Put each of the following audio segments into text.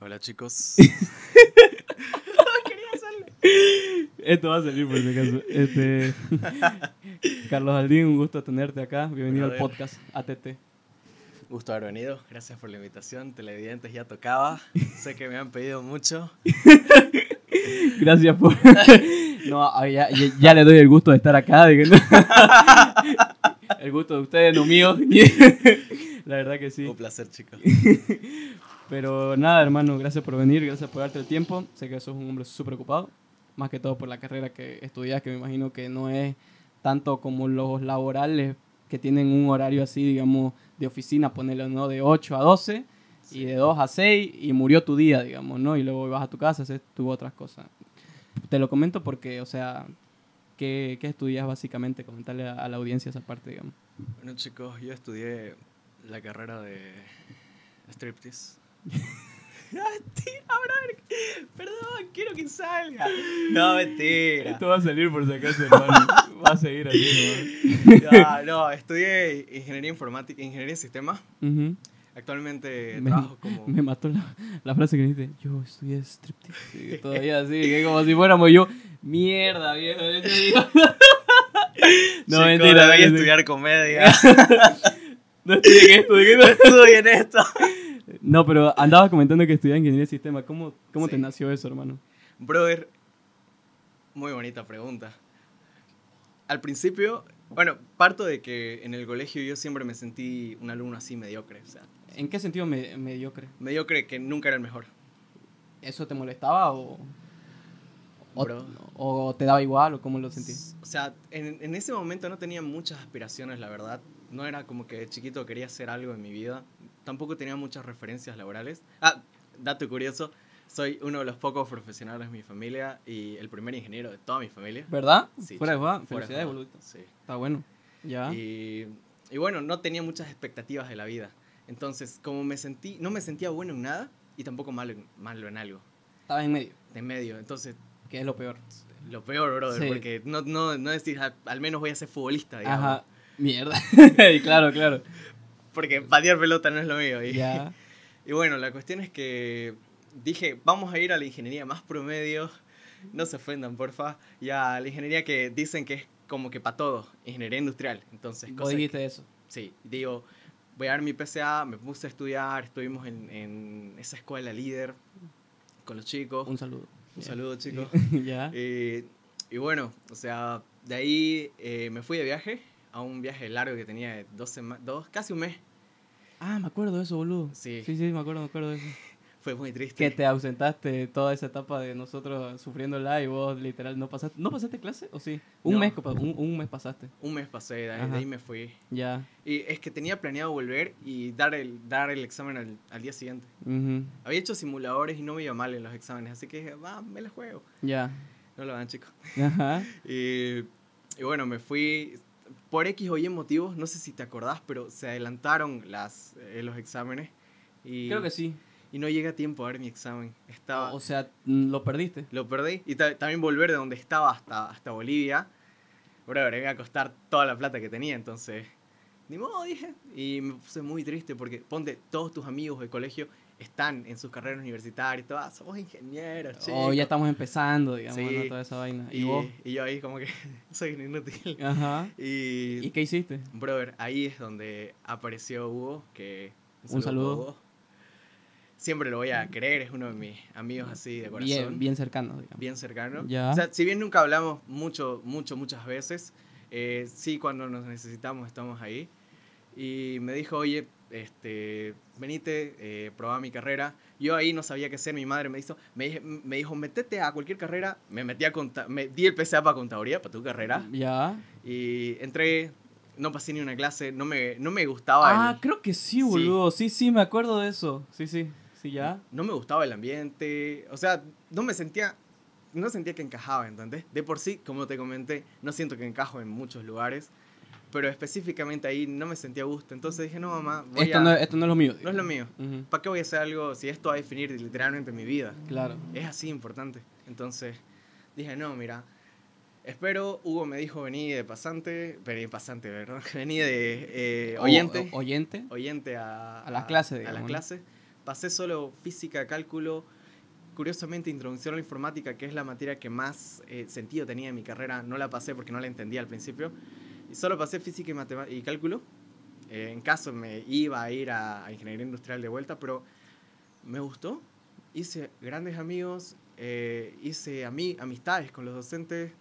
Hola chicos. Esto va a salir por si acaso. Este, Carlos Aldín, un gusto tenerte acá. Bienvenido al podcast ATT. Gusto haber venido. Gracias por la invitación. Televidentes ya tocaba. sé que me han pedido mucho. Gracias por. No, ah, ya, ya- ya le doy el gusto de estar acá. El gusto de ustedes, no mío. La verdad que sí. Un placer, chicos. Pero nada, hermano, gracias por venir, gracias por darte el tiempo. Sé que sos un hombre súper ocupado, más que todo por la carrera que estudias, que me imagino que no es tanto como los laborales que tienen un horario así, digamos, de oficina, ponerlo, ¿no? De 8 a 12 y de 2 a 6 y murió tu día, digamos, ¿no? Y luego vas a tu casa, haces tu otras cosas. Te lo comento porque, o sea, ¿qué, qué estudias básicamente? Comentarle a, a la audiencia esa parte, digamos. Bueno, chicos, yo estudié la carrera de striptease. Perdón, quiero que salga. No, mentira. Esto va a salir por si acaso, hermano. Va a seguir así, No, no, estudié ingeniería informática, ingeniería de sistemas. Actualmente Me, trabajo como. me mató la, la frase que dijiste, yo estudié striptease. Y todavía así, que como si fuéramos yo, mierda, viejo. no, Chico, mentira. debí estudiar comedia. No estudié en esto, ¿de qué no? Estudié en esto. No, pero andabas comentando que estudias ingeniería de sistema. ¿Cómo, cómo te Sí. nació eso, hermano? Brother, muy bonita pregunta. Al principio, bueno, parto de que en el colegio yo siempre me sentí un alumno así mediocre. O sea, ¿En qué sentido me, mediocre? mediocre que nunca era el mejor. ¿Eso te molestaba o, o, o te daba igual o cómo lo sentías? O sea, en, en ese momento no tenía muchas aspiraciones, la verdad. No era como que de chiquito quería hacer algo en mi vida. Tampoco tenía muchas referencias laborales. Ah, dato curioso, soy uno de los pocos profesionales de mi familia y el primer ingeniero de toda mi familia. ¿Verdad? Sí, Fuera de de Felicidades, joda, boludito. Sí. Está bueno. Ya. Y, y bueno, no tenía muchas expectativas de la vida. Entonces, como me sentí, no me sentía bueno en nada y tampoco malo en, malo en algo, Estaba en medio, de medio. Entonces, que es lo peor. lo peor, brother, Sí. porque no, no, no decir, "Ah, al menos voy a ser futbolista, digamos. Ajá. Mierda. Y claro, claro. Porque patear pelota no es lo mío. Y, Ya. y bueno, la cuestión es que dije, vamos a ir a la ingeniería más promedio. No se ofendan, porfa. Y a la ingeniería que dicen que es como que para todo, ingeniería industrial. Entonces, Vos cosa que- dijiste eso. Sí, digo, voy a dar mi PCA, me puse a estudiar, estuvimos en, en esa escuela líder con los chicos. Un saludo. Un Ya. saludo, chicos. ya. Y, y bueno, o sea, de ahí eh, me fui de viaje, a un viaje largo que tenía de dos semanas, dos, casi un mes. Ah, me acuerdo de eso, boludo. Sí. Sí, sí, me acuerdo, me acuerdo de eso. Fue muy triste. Que te ausentaste toda esa etapa de nosotros sufriéndola y vos literal no pasaste. ¿No pasaste clase o sí? Un No. mes, un, un mes pasaste. Un mes pasé, de ahí, de Ajá. ahí me fui. Ya. Y es que tenía planeado volver y dar el, dar el examen al, al día siguiente. Ujú. Había hecho simuladores y no me iba mal en los exámenes, así que dije, va, me la juego. Ya. No lo hagan, chicos. Ajá. Y, y bueno, me fui por X o Y motivos, no sé si te acordás, pero se adelantaron las, eh, los exámenes y, Creo que sí. y no llegué a tiempo a ver mi examen. Estaba, O sea, mm, lo perdiste. lo perdí y ta- también volver de donde estaba hasta, hasta Bolivia, bro, me iba a costar toda la plata que tenía, entonces, ni modo, dije. Y me puse muy triste porque, ponte, todos tus amigos del colegio están en sus carreras universitarias, todas, somos ingenieros, O chicos. Oh, ya estamos empezando, digamos, Sí. ¿no? toda esa vaina. ¿Y, Y, vos? y yo ahí como que soy un inútil. Ajá. Y, ¿Y qué hiciste? brother, ahí es donde apareció Hugo, que Un saludo. para Hugo. Siempre lo voy a querer, es uno de mis amigos así de corazón. Bien, bien cercano, digamos. bien cercano. Ya. O sea, si bien nunca hablamos mucho, mucho, muchas veces, eh, sí cuando nos necesitamos estamos ahí. Y me dijo, oye, este, venite, eh, probá mi carrera. Yo ahí no sabía qué hacer, mi madre me dijo, me, me dijo, metete a cualquier carrera. Me metí a conta me di el PCA para contaduría, para tu carrera. Ya. Y entré, no pasé ni una clase, no me, no me gustaba Ah, el, creo que sí, boludo. Sí, sí, me acuerdo de eso. Sí, sí. Sí, ya. no me gustaba el ambiente, o sea, no me sentía, no sentía que encajaba, ¿entendés? De por sí, como te comenté, no siento que encajo en muchos lugares, pero específicamente ahí no me sentía a gusto, entonces dije, no, mamá, voy Esto a- no, es- esto no es lo mío. no es lo mío. Ujú, ¿Para qué voy a hacer algo si esto va a definir literalmente mi vida? Claro. Es así importante. Entonces dije, no, mira, espero, Hugo me dijo, vení de pasante, vení pasante, ¿verdad? Vení de eh, O- oyente. o- oyente. oyente a, A las clases, a las clases pasé solo física, cálculo, curiosamente introducción a la informática, que es la materia que más eh, sentido tenía en mi carrera, no la pasé porque no la entendía al principio. Y solo pasé física y, y cálculo. Eh, en caso me iba a ir a, a ingeniería industrial de vuelta, pero me gustó. Hice grandes amigos, eh, hice ami- amistades con los docentes.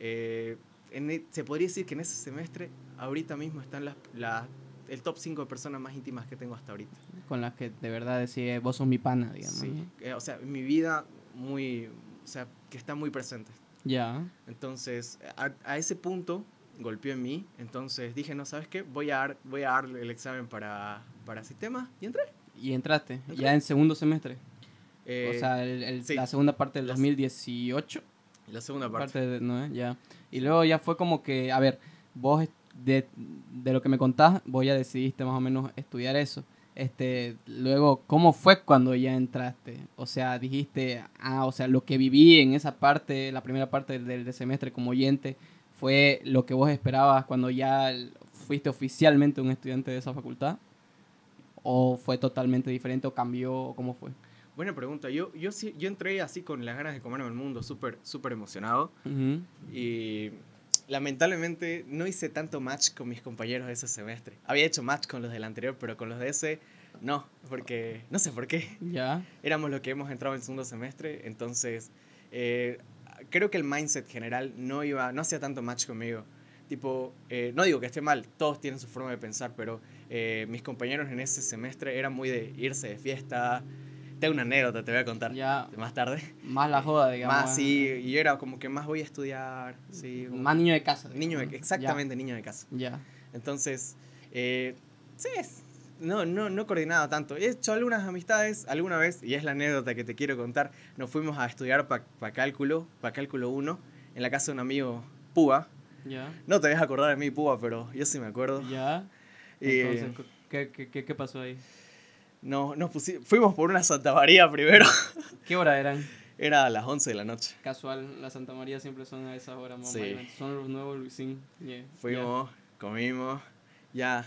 eh, en e- se podría decir que en ese semestre, ahorita mismo están las, las- el top 5 de personas más íntimas que tengo hasta ahorita. Con las que de verdad decís, vos sos mi pana, digamos. Sí, eh, o sea, mi vida muy, o sea, que está muy presente. Ya. Entonces, a, a ese punto golpeó en mí, entonces dije, no, ¿sabes qué? Voy a dar, voy a dar el examen para, para sistemas y entré. Y entraste, Entré. ya en segundo semestre. Eh, o sea, el- el- sí. la segunda parte del Las- 2018. la segunda parte. Parte de, ¿no? Ya. Y luego ya fue como que, a ver, vos de, de lo que me contás, vos ya decidiste más o menos estudiar eso. Este, luego, ¿cómo fue cuando ya entraste? O sea, dijiste, ah, o sea, lo que viví en esa parte, la primera parte del, del semestre como oyente, fue lo que vos esperabas cuando ya fuiste oficialmente un estudiante de esa facultad? ¿O fue totalmente diferente o cambió? o ¿Cómo fue? Buena pregunta. Yo, yo, sí, yo entré así con las ganas de comerme el mundo, súper súper emocionado. Y lamentablemente no hice tanto match con mis compañeros de ese semestre. Había hecho match con los del anterior, pero con los de ese no, porque no sé por qué. Ya. Éramos los que hemos entrado en el segundo semestre, entonces eh, creo que el mindset general no iba, no hacía tanto match conmigo. Tipo, eh, no digo que esté mal, todos tienen su forma de pensar, pero eh, mis compañeros en ese semestre eran muy de irse de fiesta. Tengo una anécdota, te voy a contar Ya, más tarde. más la joda, digamos. Más sí, y yo era como que más voy a estudiar, sí, como- Más niño de casa. niño de, digamos, exactamente niño de casa. Ya. ya. Entonces, eh, sí, es- no, no, no coordinaba tanto. He hecho algunas amistades alguna vez, y es la anécdota que te quiero contar. Nos fuimos a estudiar para cálculo, para cálculo 1, en la casa de un amigo Púa. Ya. No te vas a acordar de mí, Púa, pero yo sí me acuerdo. Ya. Y, Entonces, ¿qué, qué, qué, pasó ahí? no, nos pusi- fuimos por una Santa María primero. ¿Qué hora eran? Era a las 11 de la noche. Casual, la Santa María siempre son a esas horas o Sí. Son los nuevos Luisín. Yeah, Fuimos, comimos, ya.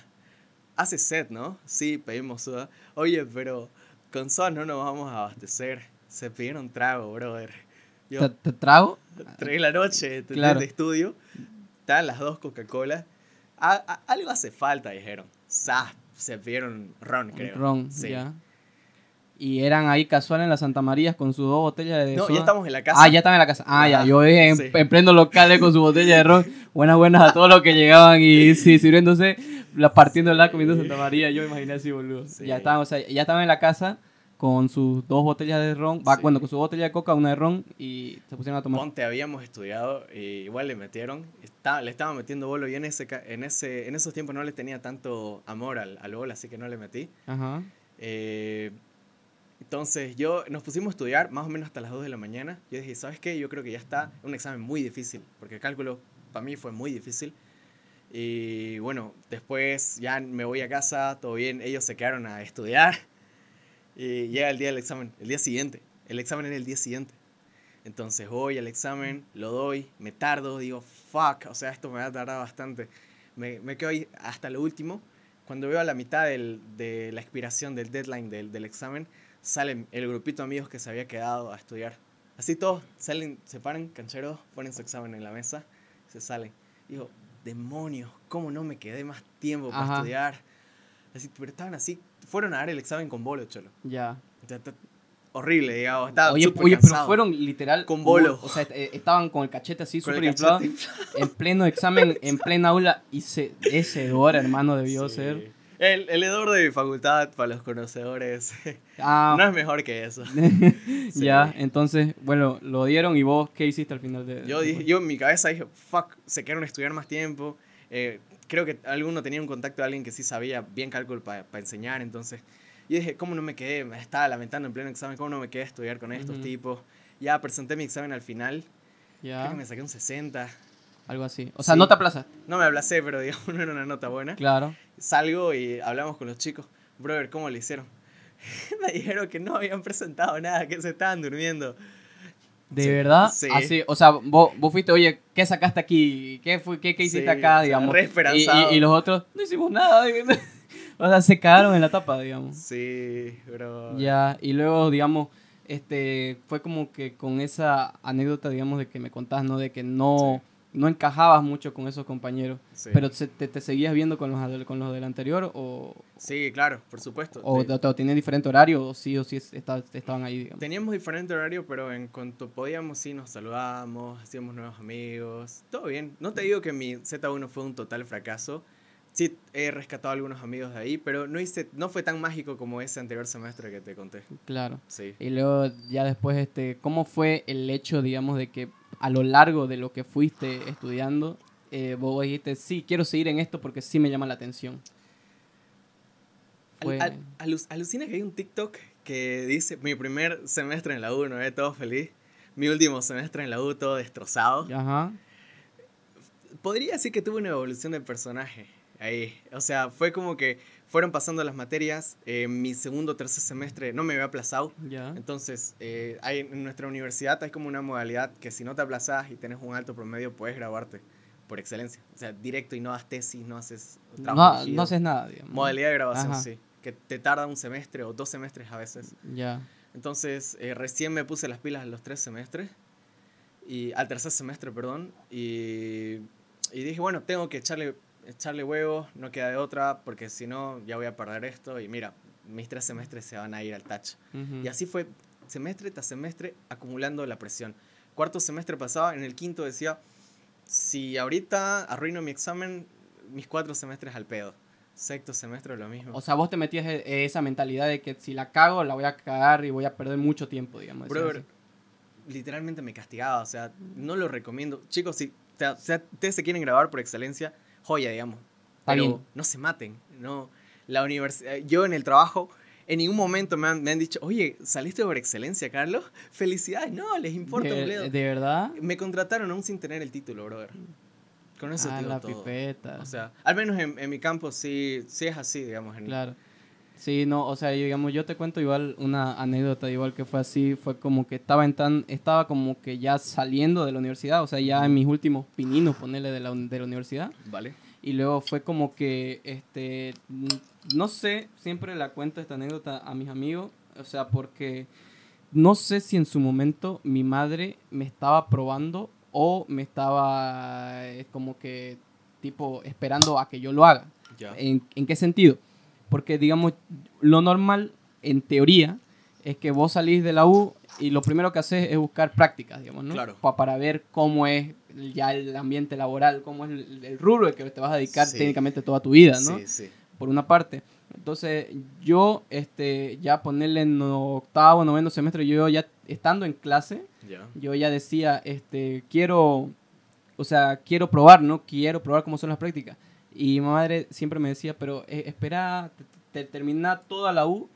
Hace sed, ¿no? Sí, pedimos soda. Oye, pero con soda no nos vamos a abastecer. Se pidieron trago, brother. ¿Te, Yo, te trago? tres de la noche, ¿entendés? Claro. de estudio. Estaban las dos Coca-Cola. Algo hace falta, dijeron. Zas, se pidieron ron, creo. Ron, Sí. Y eran ahí casual en la Santa María con sus dos botellas de No, soda. ya estamos en la casa. Ah, ya están en la casa. Ah, ya. Yo dije en, sí. en pleno local eh, con su botella de ron. Buenas, buenas a todos los que llegaban y sí, sirviéndose, la, partiéndola, comiendo Santa María. Yo imaginé así, boludo. Sí. Ya estaban, o sea, ya estaban en la casa con sus dos botellas de ron. Va, Sí. Bueno, con su botella de coca, una de ron y se pusieron a tomar. Ponte, habíamos estudiado y igual le metieron, está- le estaban metiendo bolo y en, ese, en, ese, en esos tiempos no le tenía tanto amor al, al bolo, así que no le metí. Ajá. Eh, entonces yo nos pusimos a estudiar más o menos hasta las 2 de la mañana. Yo dije, ¿sabes qué? Yo creo que ya está un examen muy difícil, porque el cálculo para mí fue muy difícil. Y bueno, después ya me voy a casa, todo bien, ellos se quedaron a estudiar. Y llega el día del examen, el día siguiente. El examen era el día siguiente. Entonces voy al examen, lo doy, me tardo, digo, fuck, o sea, esto me va a tardar bastante. Me, me quedo ahí hasta lo último. Cuando veo a la mitad del- de la expiración del deadline del, del examen, sale el grupito de amigos que se había quedado a estudiar. Así todos salen, se paran, cancheros, ponen su examen en la mesa, se salen. Digo, demonios, ¿cómo no me quedé más tiempo para Ajá. estudiar? Así, pero estaban así, fueron a dar el examen con bolo, cholo. Ya. Horrible, digamos. Estaba Oye, oye pero fueron literal. Con como- bolo. O sea, eh, estaban con el cachete así súper inflado. En pleno examen, en plena aula. Y se, ese hedor, hermano, debió Sí. ser. El, el hedor de mi facultad, para los conocedores, Ah, no es mejor que eso. Sí. ya, entonces, bueno, lo dieron y vos, ¿qué hiciste al final de...? Yo, dije, yo en mi cabeza dije, fuck, se quedaron a estudiar más tiempo. Eh, creo que alguno tenía un contacto de alguien que sí sabía bien cálculo para enseñar, entonces yo dije, ¿cómo no me quedé? Me estaba lamentando en pleno examen, ¿cómo no me quedé a estudiar con estos Ujú. tipos? Ya presenté mi examen al final, creo Ya, que me saqué un 60. Algo así. O sea, Sí. no te aplazaste. No me ablacé, pero digamos, no era una nota buena. Claro. Salgo y hablamos con los chicos. Brother, ¿cómo le hicieron? me dijeron que no habían presentado nada, que se estaban durmiendo. ¿De Sí, verdad? sí. Así, o sea, vos, vos fuiste, oye, ¿qué sacaste aquí? ¿Qué, fue, qué, qué hiciste Sí, acá, o sea, digamos? re y, esperanzado. y- y los otros, no hicimos nada. O sea, se cagaron en la tapa, digamos. Sí, bro. Ya, y luego, digamos, este, fue como que con esa anécdota, digamos, de que me contás, ¿no? De que no, no encajabas mucho con esos compañeros, Sí. pero te, te seguías viendo con los, con los del anterior o, Sí, claro, por supuesto. o, Te- o, o tenían diferente horario o sí o sí es- esta- estaban ahí, digamos. Teníamos diferente horario, pero en cuanto podíamos, sí nos saludábamos, hacíamos nuevos amigos. Todo bien. No te digo que mi Z1 fue un total fracaso. Sí, he rescatado a algunos amigos de ahí, pero no, hice, no fue tan mágico como ese anterior semestre que te conté. Claro. Sí. Y luego ya después, este, ¿cómo fue el hecho, digamos, de que a lo largo de lo que fuiste estudiando, eh, vos dijiste, sí, quiero seguir en esto porque sí me llama la atención? Fue- al- alu- alucina que hay un TikTok que dice mi primer semestre en la U, ¿no? Eh, Todo feliz. Mi último semestre en la U, todo destrozado. Ajá. Podría decir que tuve una evolución de personaje ahí. O sea, fue como que fueron pasando las materias. eh, mi segundo o tercer semestre no me había aplazado. Ya. Entonces, eh, hay, en nuestra universidad hay como una modalidad que si no te aplazas y tienes un alto promedio, puedes graduarte por excelencia. O sea, directo y no das tesis, no haces trabajo No, no haces nada, digamos. Modalidad de grabación, Ajá. sí. Que te tarda un semestre o dos semestres a veces. Ya. Entonces, eh, recién me puse las pilas en los tres semestres. Y, al tercer semestre, perdón. Y, y dije, bueno, tengo que echarle, echarle huevos, no queda de otra, porque si no, ya voy a perder esto. Y mira, mis tres semestres se van a ir al touch. Ujú. Y así fue semestre tras semestre acumulando la presión. Cuarto semestre pasaba, en el quinto decía, si ahorita arruino mi examen, mis cuatro semestres al pedo. Sexto semestre lo mismo. O sea, vos te metías e- esa mentalidad de que si la cago, la voy a cagar y voy a perder mucho tiempo, digamos. Brother, literalmente me castigaba, o sea, no lo recomiendo. Chicos, si te- sea, ustedes se quieren grabar por excelencia, joya, digamos. Está pero bien. no se maten, no. La universidad, yo en el trabajo, en ningún momento me han, me han dicho, oye, ¿saliste por excelencia, Carlos? Felicidades, no, les importa un de, bledo. de verdad. Me contrataron aún sin tener el título, brother. Con eso Ah, te digo la todo. pipeta. O sea, al menos en, en mi campo sí, sí es así, digamos. en- Claro. Sí, no, o sea, yo, digamos, yo te cuento igual una anécdota, igual que fue así, fue como que estaba en tan, estaba como que ya saliendo de la universidad, o sea, ya en mis últimos pininos, ponerle de la, de la universidad, ¿Vale? y luego fue como que, este, no sé, siempre la cuento esta anécdota a mis amigos, o sea, porque no sé si en su momento mi madre me estaba probando o me estaba eh, como que, tipo, esperando a que yo lo haga. Ya. ¿En, en qué sentido? Porque, digamos, lo normal, en teoría, es que vos salís de la U y lo primero que haces es buscar prácticas, digamos, ¿no? Claro. Pa- para ver cómo es ya el ambiente laboral, cómo es el, el rubro al que te vas a dedicar Sí. técnicamente toda tu vida, ¿no? Sí, sí. Por una parte. Entonces, yo, este, ya ponerle en octavo, noveno semestre, yo ya estando en clase, yo ya decía, este, quiero, o sea, quiero probar, ¿no? Quiero probar cómo son las prácticas. Y mi madre siempre me decía, pero eh, espera, te, te- termina toda la U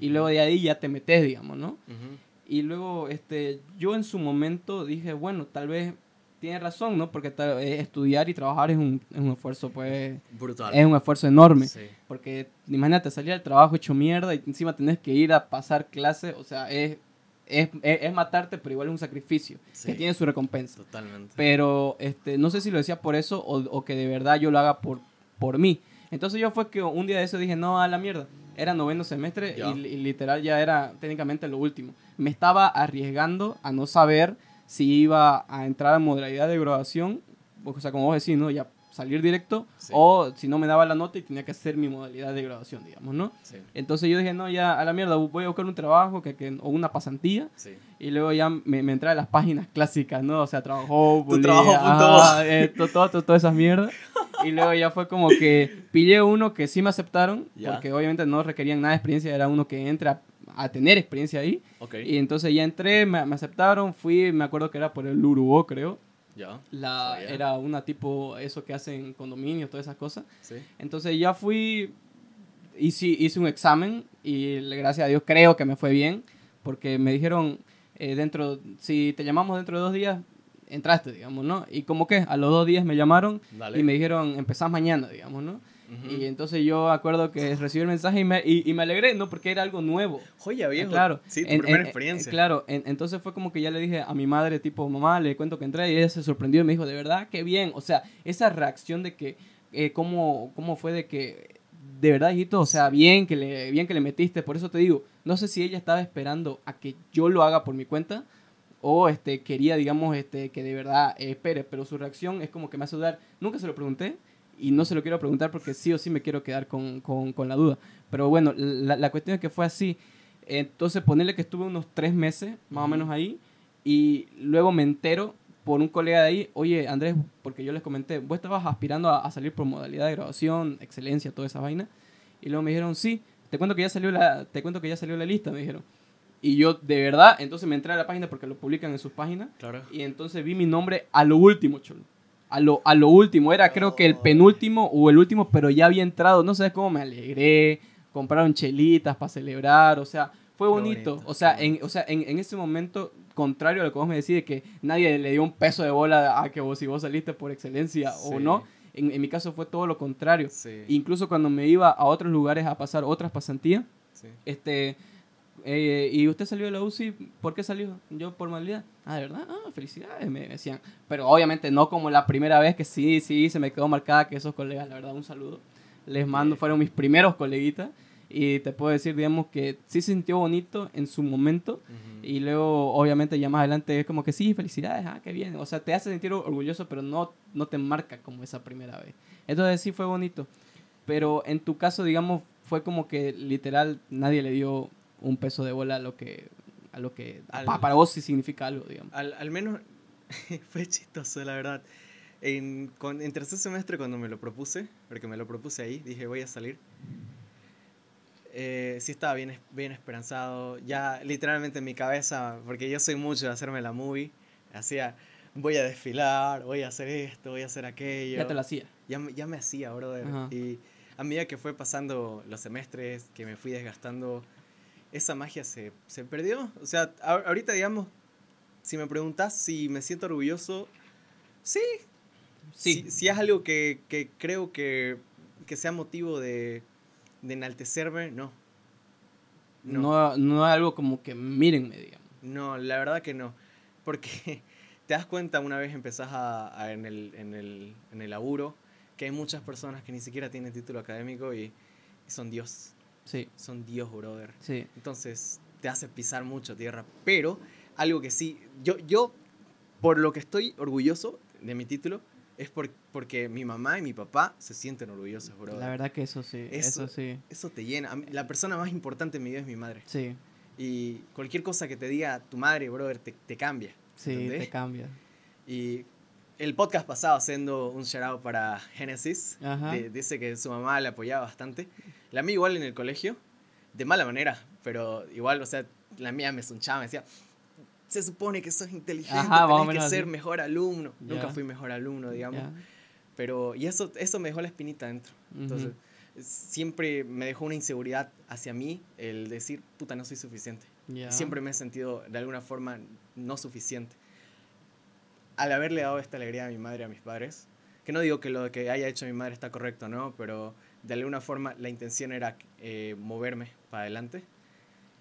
y luego de ahí ya te metes, digamos, ¿no? Ujú. Y luego, este, yo en su momento dije, bueno, tal vez tiene razón, ¿no? Porque tal- eh, estudiar y trabajar es un, es un esfuerzo, pues, Brutal. es un esfuerzo enorme. Sí. Porque imagínate salir al trabajo hecho mierda y encima tenés que ir a pasar clases, o sea, es, es, es, es matarte, pero igual es un sacrificio Sí. que tiene su recompensa. Totalmente. Pero este, no sé si lo decía por eso o, o que de verdad yo lo haga por, por mí. Entonces yo fue que un día de eso dije, no, a la mierda. Era noveno semestre y, y literal ya era técnicamente lo último. Me estaba arriesgando a no saber si iba a entrar en modalidad de graduación, o sea, como vos decís, ¿no? Ya salir directo, Sí. o si no me daba la nota y tenía que hacer mi modalidad de graduación, digamos, ¿no? Sí. Entonces yo dije, no, ya a la mierda, voy a buscar un trabajo que, que- o una pasantía Sí. y luego ya me, me entré a las páginas clásicas, ¿no? O sea, trabajó, Tu trabajo.com. todo, todo, todas esas mierdas. Y luego ya fue como que pillé uno que sí me aceptaron, Ya. porque obviamente no requerían nada de experiencia, era uno que entra a, tener experiencia ahí. Y entonces ya entré, me, me aceptaron, fui, me acuerdo que era por el Urubó, creo. Ya. La. Era una tipo, eso que hacen condominios, todas esas cosas. Sí. Entonces ya fui, hice, hice un examen y gracias a Dios creo que me fue bien, porque me dijeron, eh, dentro, si te llamamos dentro de dos días, entraste, digamos, ¿no? Y como que a los dos días me llamaron Dale. y me dijeron, empezás mañana, digamos, ¿no? Ujú. Y entonces yo acuerdo que recibí el mensaje y me, y, y me alegré, ¿no? Porque era algo nuevo. Joya, viejo. Claro. Sí, tu En- primera en- experiencia. en- claro, en- entonces fue como que ya le dije a mi madre, tipo, mamá, le cuento que entré y ella se sorprendió y me dijo, de verdad, qué bien. O sea, esa reacción de que, eh, cómo, cómo fue de que de verdad, hijito, o sea, bien que, le, bien que le metiste, por eso te digo, no sé si ella estaba esperando a que yo lo haga por mi cuenta o este, quería, digamos, este, que de verdad eh, espere, pero su reacción es como que me hace dudar. Nunca se lo pregunté y no se lo quiero preguntar porque sí o sí me quiero quedar con, con, con la duda. Pero bueno, la, la, cuestión es que fue así. Entonces, ponerle que estuve unos tres meses, más o menos ahí, y luego me entero por un colega de ahí, oye, Andrés, porque yo les comenté, vos estabas aspirando a, a salir por modalidad de graduación, excelencia, toda esa vaina. Y luego me dijeron, sí, te cuento que ya salió la, te cuento que ya salió la lista, me dijeron. Y yo, de verdad, entonces me entré a la página porque lo publican en sus páginas. Claro. Y entonces vi mi nombre a lo último, cholo. A lo, a lo último. Era creo que el penúltimo o el último, pero ya había entrado. No sabes cómo me alegré. Compraron chelitas para celebrar. O sea, fue bonito. o sea, en, o sea en, en ese momento, contrario a lo que vos me decís, de que nadie le dio un peso de bola a que vos, si vos saliste por excelencia o no. En, en mi caso fue todo lo contrario. Sí. Incluso cuando me iba a otros lugares a pasar otras pasantías, sí. este, eh, ¿y usted salió de la UCI? ¿Por qué salió? Yo por modalidad. Ah, ¿de verdad? Ah, felicidades, me decían. Pero obviamente no como la primera vez que sí, sí, se me quedó marcada que esos colegas, la verdad, un saludo. Les mando, fueron mis primeros coleguitas. Y te puedo decir, digamos, que sí se sintió bonito en su momento. Ujú. Y luego, obviamente, ya más adelante es como que sí, felicidades, ah, qué bien. O sea, te hace sentir orgulloso, pero no, no te marca como esa primera vez. Entonces sí fue bonito. Pero en tu caso, digamos, fue como que literal nadie le dio un peso de bola a lo que, a lo que Al- pa- para vos sí significa algo, digamos. Al, al menos fue chistoso, la verdad. En, con- en tercer semestre, cuando me lo propuse, porque me lo propuse ahí, dije voy a salir. Eh, sí estaba bien, bien esperanzado. Ya literalmente en mi cabeza, porque yo soy mucho de hacerme la movie, hacía voy a desfilar, voy a hacer esto, voy a hacer aquello. Ya te lo hacía. ya, ya me hacía, brother. Ajá. Y a medida que fue pasando los semestres, que me fui desgastando, esa magia se, se perdió. O sea, a- ahorita, digamos, si me preguntas si me siento orgulloso, sí. Sí. Si, si es algo que, que creo que, que sea motivo de, de enaltecerme, no. No. No, no es algo como que mírenme, digamos. No, la verdad que no. Porque te das cuenta una vez empezás a, a- en, el, en, el, en el laburo que hay muchas personas que ni siquiera tienen título académico y, y son Dios. Sí, Son Dios, brother. sí. Entonces te hace pisar mucho tierra. Pero algo que sí, yo, yo por lo que estoy orgulloso de mi título es por- porque mi mamá y mi papá se sienten orgullosos, brother. La verdad que eso sí, eso, Eso- sí. Eso te llena. Mí- La persona más importante en mi vida es mi madre. Sí, Y cualquier cosa que te diga tu madre, brother, te, te cambia. sí, ¿entendés? te cambia. Y el podcast pasado, haciendo un shout out para Genesis, di- dice que su mamá le apoyaba bastante. La mía igual en el colegio, de mala manera, pero igual, o sea, la mía me sunchaba, me decía, se supone que sos inteligente, Ajá, tenés que ser así. mejor alumno. Nunca Ya. fui mejor alumno, digamos. Ya. Pero, y eso, eso me dejó la espinita dentro. Entonces, Ujú. siempre me dejó una inseguridad hacia mí el decir, puta, no soy suficiente. Ya. Siempre me he sentido de alguna forma no suficiente. Al haberle dado esta alegría a mi madre y a mis padres, que no digo que lo que haya hecho mi madre está correcto, ¿no? Pero de alguna forma la intención era eh, moverme para adelante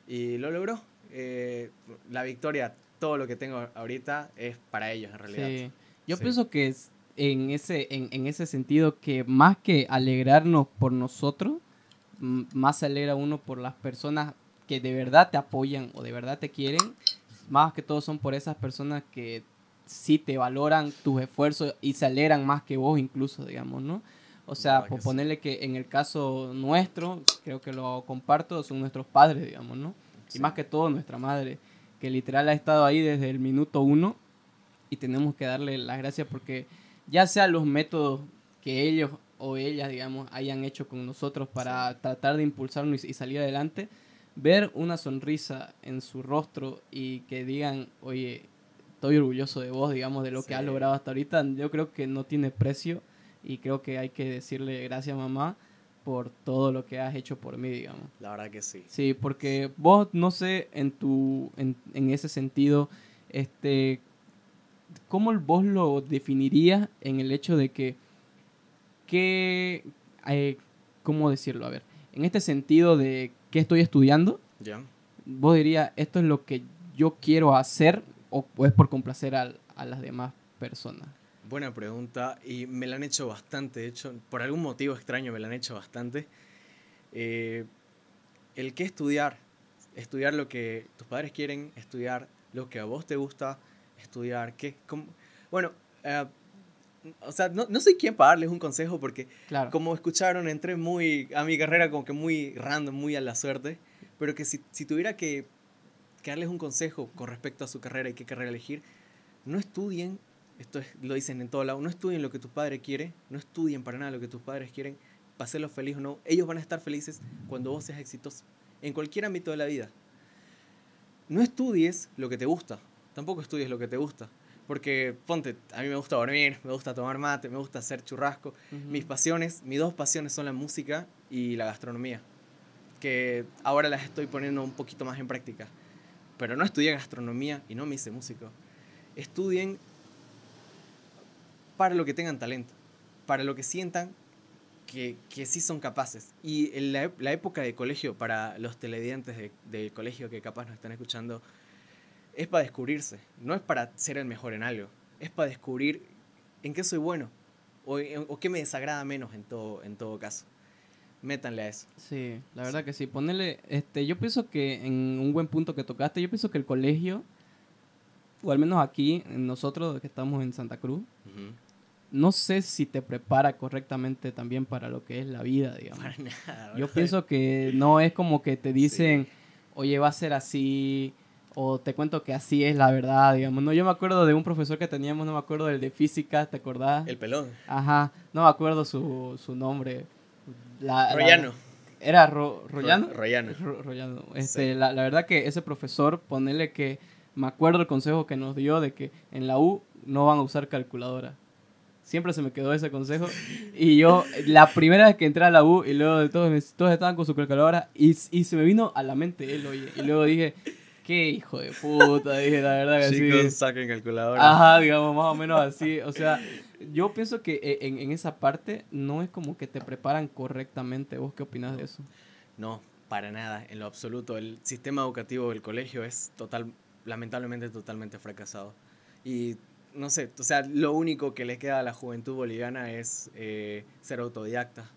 y lo logró. Eh, la victoria, todo lo que tengo ahorita es para ellos en realidad. Sí. Yo Sí. pienso que es en ese, en, en ese sentido que más que alegrarnos por nosotros, más se alegra uno por las personas que de verdad te apoyan o de verdad te quieren. Más que todo son por esas personas que sí te valoran tus esfuerzos y se alegran más que vos incluso, digamos, ¿no? O sea, sí. ponerle que en el caso nuestro, creo que lo comparto, son nuestros padres, digamos, ¿no? Y más que todo nuestra madre, que literal ha estado ahí desde el minuto uno y tenemos que darle las gracias porque ya sea los métodos que ellos o ellas, digamos, hayan hecho con nosotros para tratar de impulsarnos y, salir adelante, ver una sonrisa en su rostro y que digan, oye, estoy orgulloso de vos, digamos, de lo que has logrado hasta ahorita, yo creo que no tiene precio y creo que hay que decirle gracias mamá por todo lo que has hecho por mí, digamos. La verdad que sí. Sí, porque vos, no sé, en tu, en, en ese sentido, este, ¿cómo vos lo definirías en el hecho de que, que, eh, ¿cómo decirlo? A ver, en este sentido de qué estoy estudiando, ¿Ya? vos dirías, esto es lo que yo quiero hacer o, o es por complacer al- a las demás personas. Buena pregunta y me la han hecho bastante, de hecho, por algún motivo extraño me la han hecho bastante. eh, el qué estudiar, estudiar lo que tus padres quieren, estudiar lo que a vos te gusta, estudiar qué, cómo- bueno, eh, o sea, no, no soy quien para darles un consejo porque Claro. como escucharon, entré muy a mi carrera como que muy random, muy a la suerte, pero que si, si tuviera que, que darles un consejo con respecto a su carrera y qué carrera elegir, no estudien, esto es- lo dicen en todo lado, no estudien lo que tu padre quiere, no estudien para nada lo que tus padres quieren, para hacerlos feliz o no, ellos van a estar felices cuando vos seas exitoso, en cualquier ámbito de la vida. No estudies lo que te gusta, tampoco estudies lo que te gusta. Porque, ponte, a mí me gusta dormir, me gusta tomar mate, me gusta hacer churrasco, mis pasiones, mis dos pasiones son la música y la gastronomía, que ahora las estoy poniendo un poquito más en práctica. Pero no estudié gastronomía y no me hice músico. Estudien para lo que tengan talento, para lo que sientan que, que sí son capaces. Y en la, la época de colegio, para los televidentes de- del colegio que capaz nos están escuchando, es para descubrirse, no es para ser el mejor en algo, es para descubrir en qué soy bueno o, o qué me desagrada menos en todo, en todo caso. Métanle a eso. Sí, la verdad que sí. Ponerle, este, yo pienso que en un buen punto que tocaste, yo pienso que el colegio, o al menos aquí, nosotros que estamos en Santa Cruz, no sé si te prepara correctamente también para lo que es la vida, digamos. Para nada. Yo pienso que no es como que te dicen, oye, va a ser así, o te cuento que así es la verdad, digamos. No, yo me acuerdo de un profesor que teníamos, no me acuerdo del de física, ¿te acordás? El pelón. Ajá, no me acuerdo su, su nombre. La- la- Royano. ¿Era Ro- Royano? Ro- Royano. Ro- Royano. Este, la, la verdad que ese profesor, ponerle que me acuerdo el consejo que nos dio de que en la U no van a usar calculadora. Siempre se me quedó ese consejo. Y yo, la primera vez que entré a la U y luego de todos, todos estaban con su calculadora y, y se me vino a la mente él, oye. Y luego dije, qué hijo de puta, dije, la verdad que sí. Chicos, saquen calculadora. Ajá, digamos, más o menos así. O sea, yo pienso que e- en, en esa parte no es como que te preparan correctamente. ¿Vos qué opinas de eso? No, para nada, en lo absoluto. El sistema educativo del colegio es total, lamentablemente totalmente fracasado. Y no sé, o sea, lo único que le queda a la juventud boliviana es eh, ser autodidacta.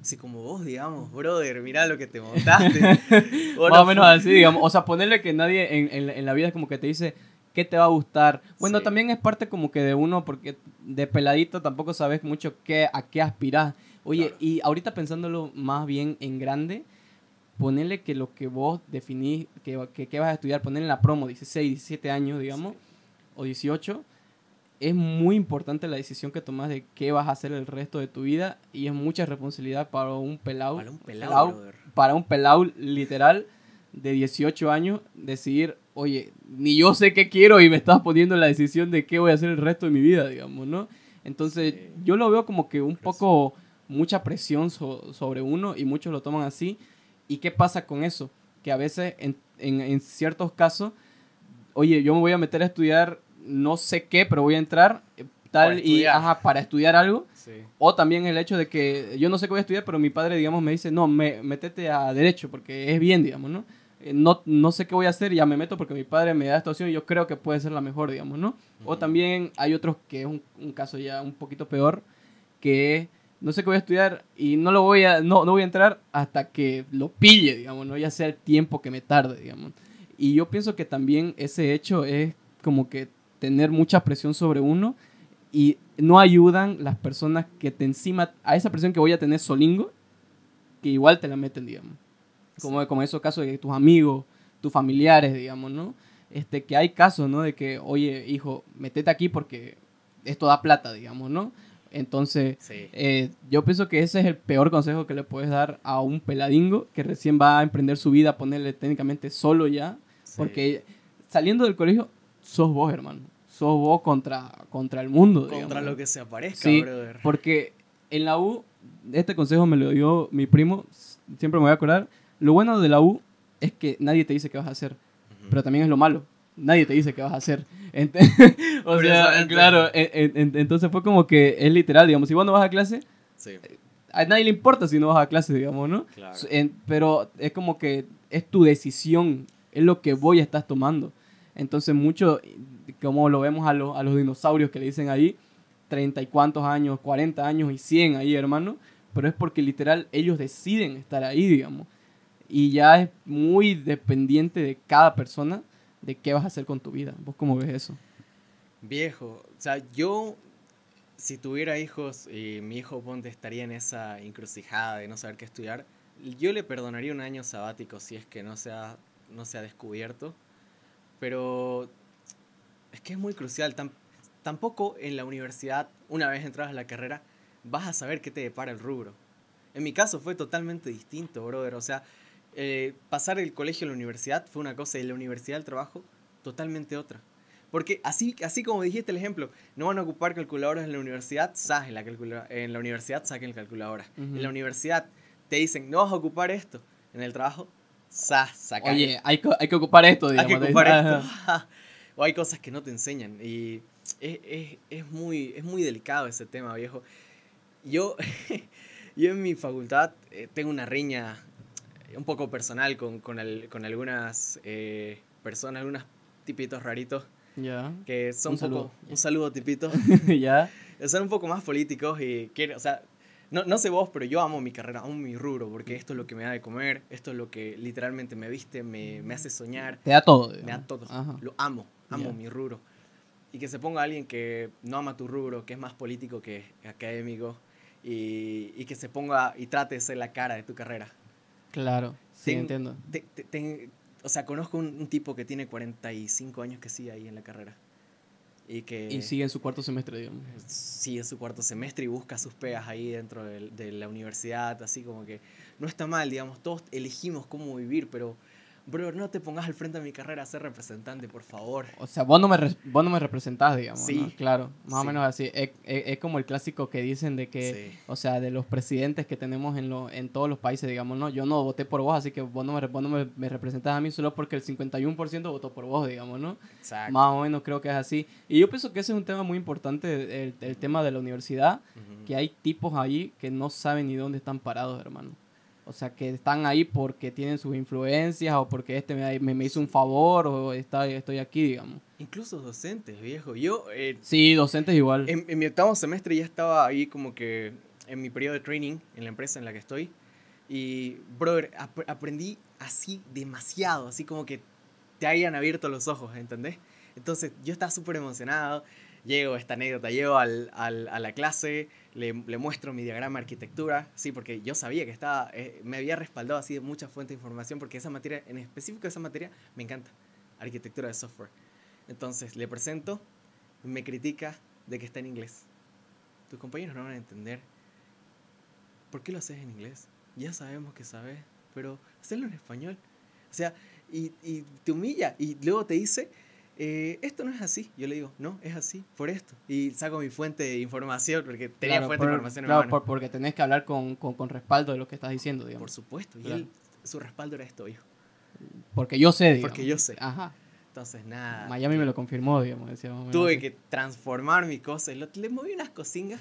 Así como vos, digamos, brother, mirá lo que te montaste. Más o menos así, digamos. O sea, ponerle que nadie en, en, en la vida es como que te dice qué te va a gustar. Bueno, Sí. también es parte como que de uno, porque de peladito tampoco sabes mucho qué, a qué aspiras. Oye, Claro. y ahorita pensándolo más bien en grande, ponerle que lo que vos definís, que, que, que vas a estudiar, ponerle en la promo 16, 17 años, digamos, o 18, es muy importante la decisión que tomas de qué vas a hacer el resto de tu vida y es mucha responsabilidad para un pelado. Para un pelado, brother. para un pelado literal de 18 años decidir, oye, ni yo sé qué quiero y me estás poniendo en la decisión de qué voy a hacer el resto de mi vida, digamos, ¿no? Entonces, yo lo veo como que un poco mucha presión so- sobre uno y muchos lo toman así. ¿Y qué pasa con eso? Que a veces, en, en- en ciertos casos, oye, yo me voy a meter a estudiar no sé qué, pero voy a entrar eh, tal y ajá, para estudiar algo. Sí. O también el hecho de que yo no sé qué voy a estudiar, pero mi padre, digamos, me dice, no, me, métete a derecho, porque es bien, digamos, ¿no? Eh, No, no sé qué voy a hacer, ya me meto porque mi padre me da esta opción y yo creo que puede ser la mejor, digamos, ¿no? O también hay otros que es un, un caso ya un poquito peor, que no sé qué voy a estudiar y no lo voy a, no, no voy a entrar hasta que lo pille, digamos, ¿no? Ya sea el tiempo que me tarde, digamos. Y yo pienso que también ese hecho es como que tener mucha presión sobre uno y no ayudan las personas que te encima, a esa presión que voy a tener solingo, que igual te la meten, digamos. Como, como esos casos de tus amigos, tus familiares, digamos, ¿no? Este, que hay casos, ¿no? De que, oye, hijo, metete aquí porque esto da plata, digamos, ¿no? Entonces, Sí. eh, yo pienso que ese es el peor consejo que le puedes dar a un peladingo que recién va a emprender su vida, ponerle técnicamente solo ya, sí. porque saliendo del colegio, sos vos, hermano. Sos vos contra, contra el mundo. Contra digamos, lo que se aparezca, Sí, brother. porque en la U, este consejo me lo dio mi primo, siempre me voy a acordar. Lo bueno de la U es que nadie te dice qué vas a hacer, Ujú. pero también es lo malo. Nadie te dice qué vas a hacer. Ent- o sea, claro, en- en- entonces fue como que es literal, digamos, si vos no vas a clase, Sí, a nadie le importa si no vas a clase, digamos, ¿no? claro. En- pero es como que es tu decisión, es lo que voy a estás tomando. Entonces, mucho, como lo vemos a, los- a los dinosaurios que le dicen ahí, treinta y cuantos años, 40 años y 100 ahí, hermano, pero es porque literal ellos deciden estar ahí, digamos. Y ya es muy dependiente de cada persona de qué vas a hacer con tu vida. ¿Vos cómo ves eso? Viejo, o sea, yo si tuviera hijos y mi hijo Ponte estaría en esa encrucijada de no saber qué estudiar, yo le perdonaría un año sabático si es que no se ha, no se ha descubierto. Pero es que es muy crucial. tampoco en la universidad, una vez entras a la carrera, vas a saber qué te depara el rubro. En mi caso fue totalmente distinto, brother. O sea, eh, pasar el colegio a la universidad fue una cosa y la universidad al trabajo totalmente otra. Porque así, así como dijiste el ejemplo, no van a ocupar calculadoras en la universidad, saquen la, en la universidad, saquen calculadora. En la universidad te dicen, no vas a ocupar esto. En el trabajo, sa, saca. Oye, hay, hay, que ocupar esto, digamos. Hay que ocupar esto. o hay cosas que no te enseñan. Y es, es, es, muy, es muy delicado ese tema, viejo. Yo, yo en mi facultad eh, tengo una riña un poco personal con, con, con algunas eh, personas, algunos tipitos raritos. Ya. Que son un, saludo. un saludo tipito. ya. Son un poco más políticos y quiero, o sea, no, no sé vos, pero yo amo mi carrera, amo mi rubro, porque esto es lo que me da de comer, esto es lo que literalmente me viste, me, me hace soñar. Te da todo. Me da todo. Lo amo, amo mi rubro. Y que se ponga alguien que no ama tu rubro, que es más político que académico, y, y que se ponga y trate de ser la cara de tu carrera. Claro, sí, entiendo. o sea, conozco un, tipo que tiene 45 años que sigue ahí en la carrera. Y que... Y sigue en su cuarto semestre, digamos. Sigue en su cuarto semestre y busca sus pegas ahí dentro de, de la universidad, así como que no está mal, digamos, todos elegimos cómo vivir, pero bro, no te pongas al frente de mi carrera a ser representante, por favor. O sea, vos no me, vos no me representás, digamos. Sí. Claro, más o menos así. Es, es, como el clásico que dicen de que, o sea, de los presidentes que tenemos en, lo, en todos los países, digamos, no, yo no voté por vos, así que vos no me, vos no me, me representás a mí solo porque el 51% votó por vos, digamos, ¿no? Exacto. Más o menos creo que es así. Y yo pienso que ese es un tema muy importante, el, el tema de la universidad, que hay tipos ahí que no saben ni dónde están parados, hermano. O sea, que están ahí porque tienen sus influencias o porque este me, me, hizo un favor o está, estoy aquí, digamos. Incluso docentes, viejo. Yo... Eh, sí, docentes igual. En, mi octavo semestre ya estaba ahí como que en mi periodo de training en la empresa en la que estoy. Y, brother, aprendí así demasiado, así como que te hayan abierto los ojos, ¿entendés? Entonces yo estaba súper emocionado llego, esta anécdota, llego al, al, a la clase, le, le, muestro mi diagrama de arquitectura, sí, porque yo sabía que estaba, eh, me había respaldado así de muchas fuentes de información, porque esa materia, en específico esa materia, me encanta, arquitectura de software. Entonces le presento, me critica de que está en inglés. Tus compañeros no van a entender. ¿Por qué lo haces en inglés? Ya sabemos que sabes, pero hacerlo en español. O sea, y, y te humilla y luego te dice eh, esto no es así. Yo le digo, no, es así, por esto. Y saco mi fuente de información, porque tenía fuente de información claro, Por, porque tenés que hablar con, con, con, respaldo de lo que estás diciendo, digamos. Por supuesto, y él, su respaldo era esto, hijo. Porque yo sé, digamos. Porque yo sé. Ajá. Entonces, nada. Miami me lo confirmó, digamos. tuve que transformar mi cosa. Le moví unas cosingas.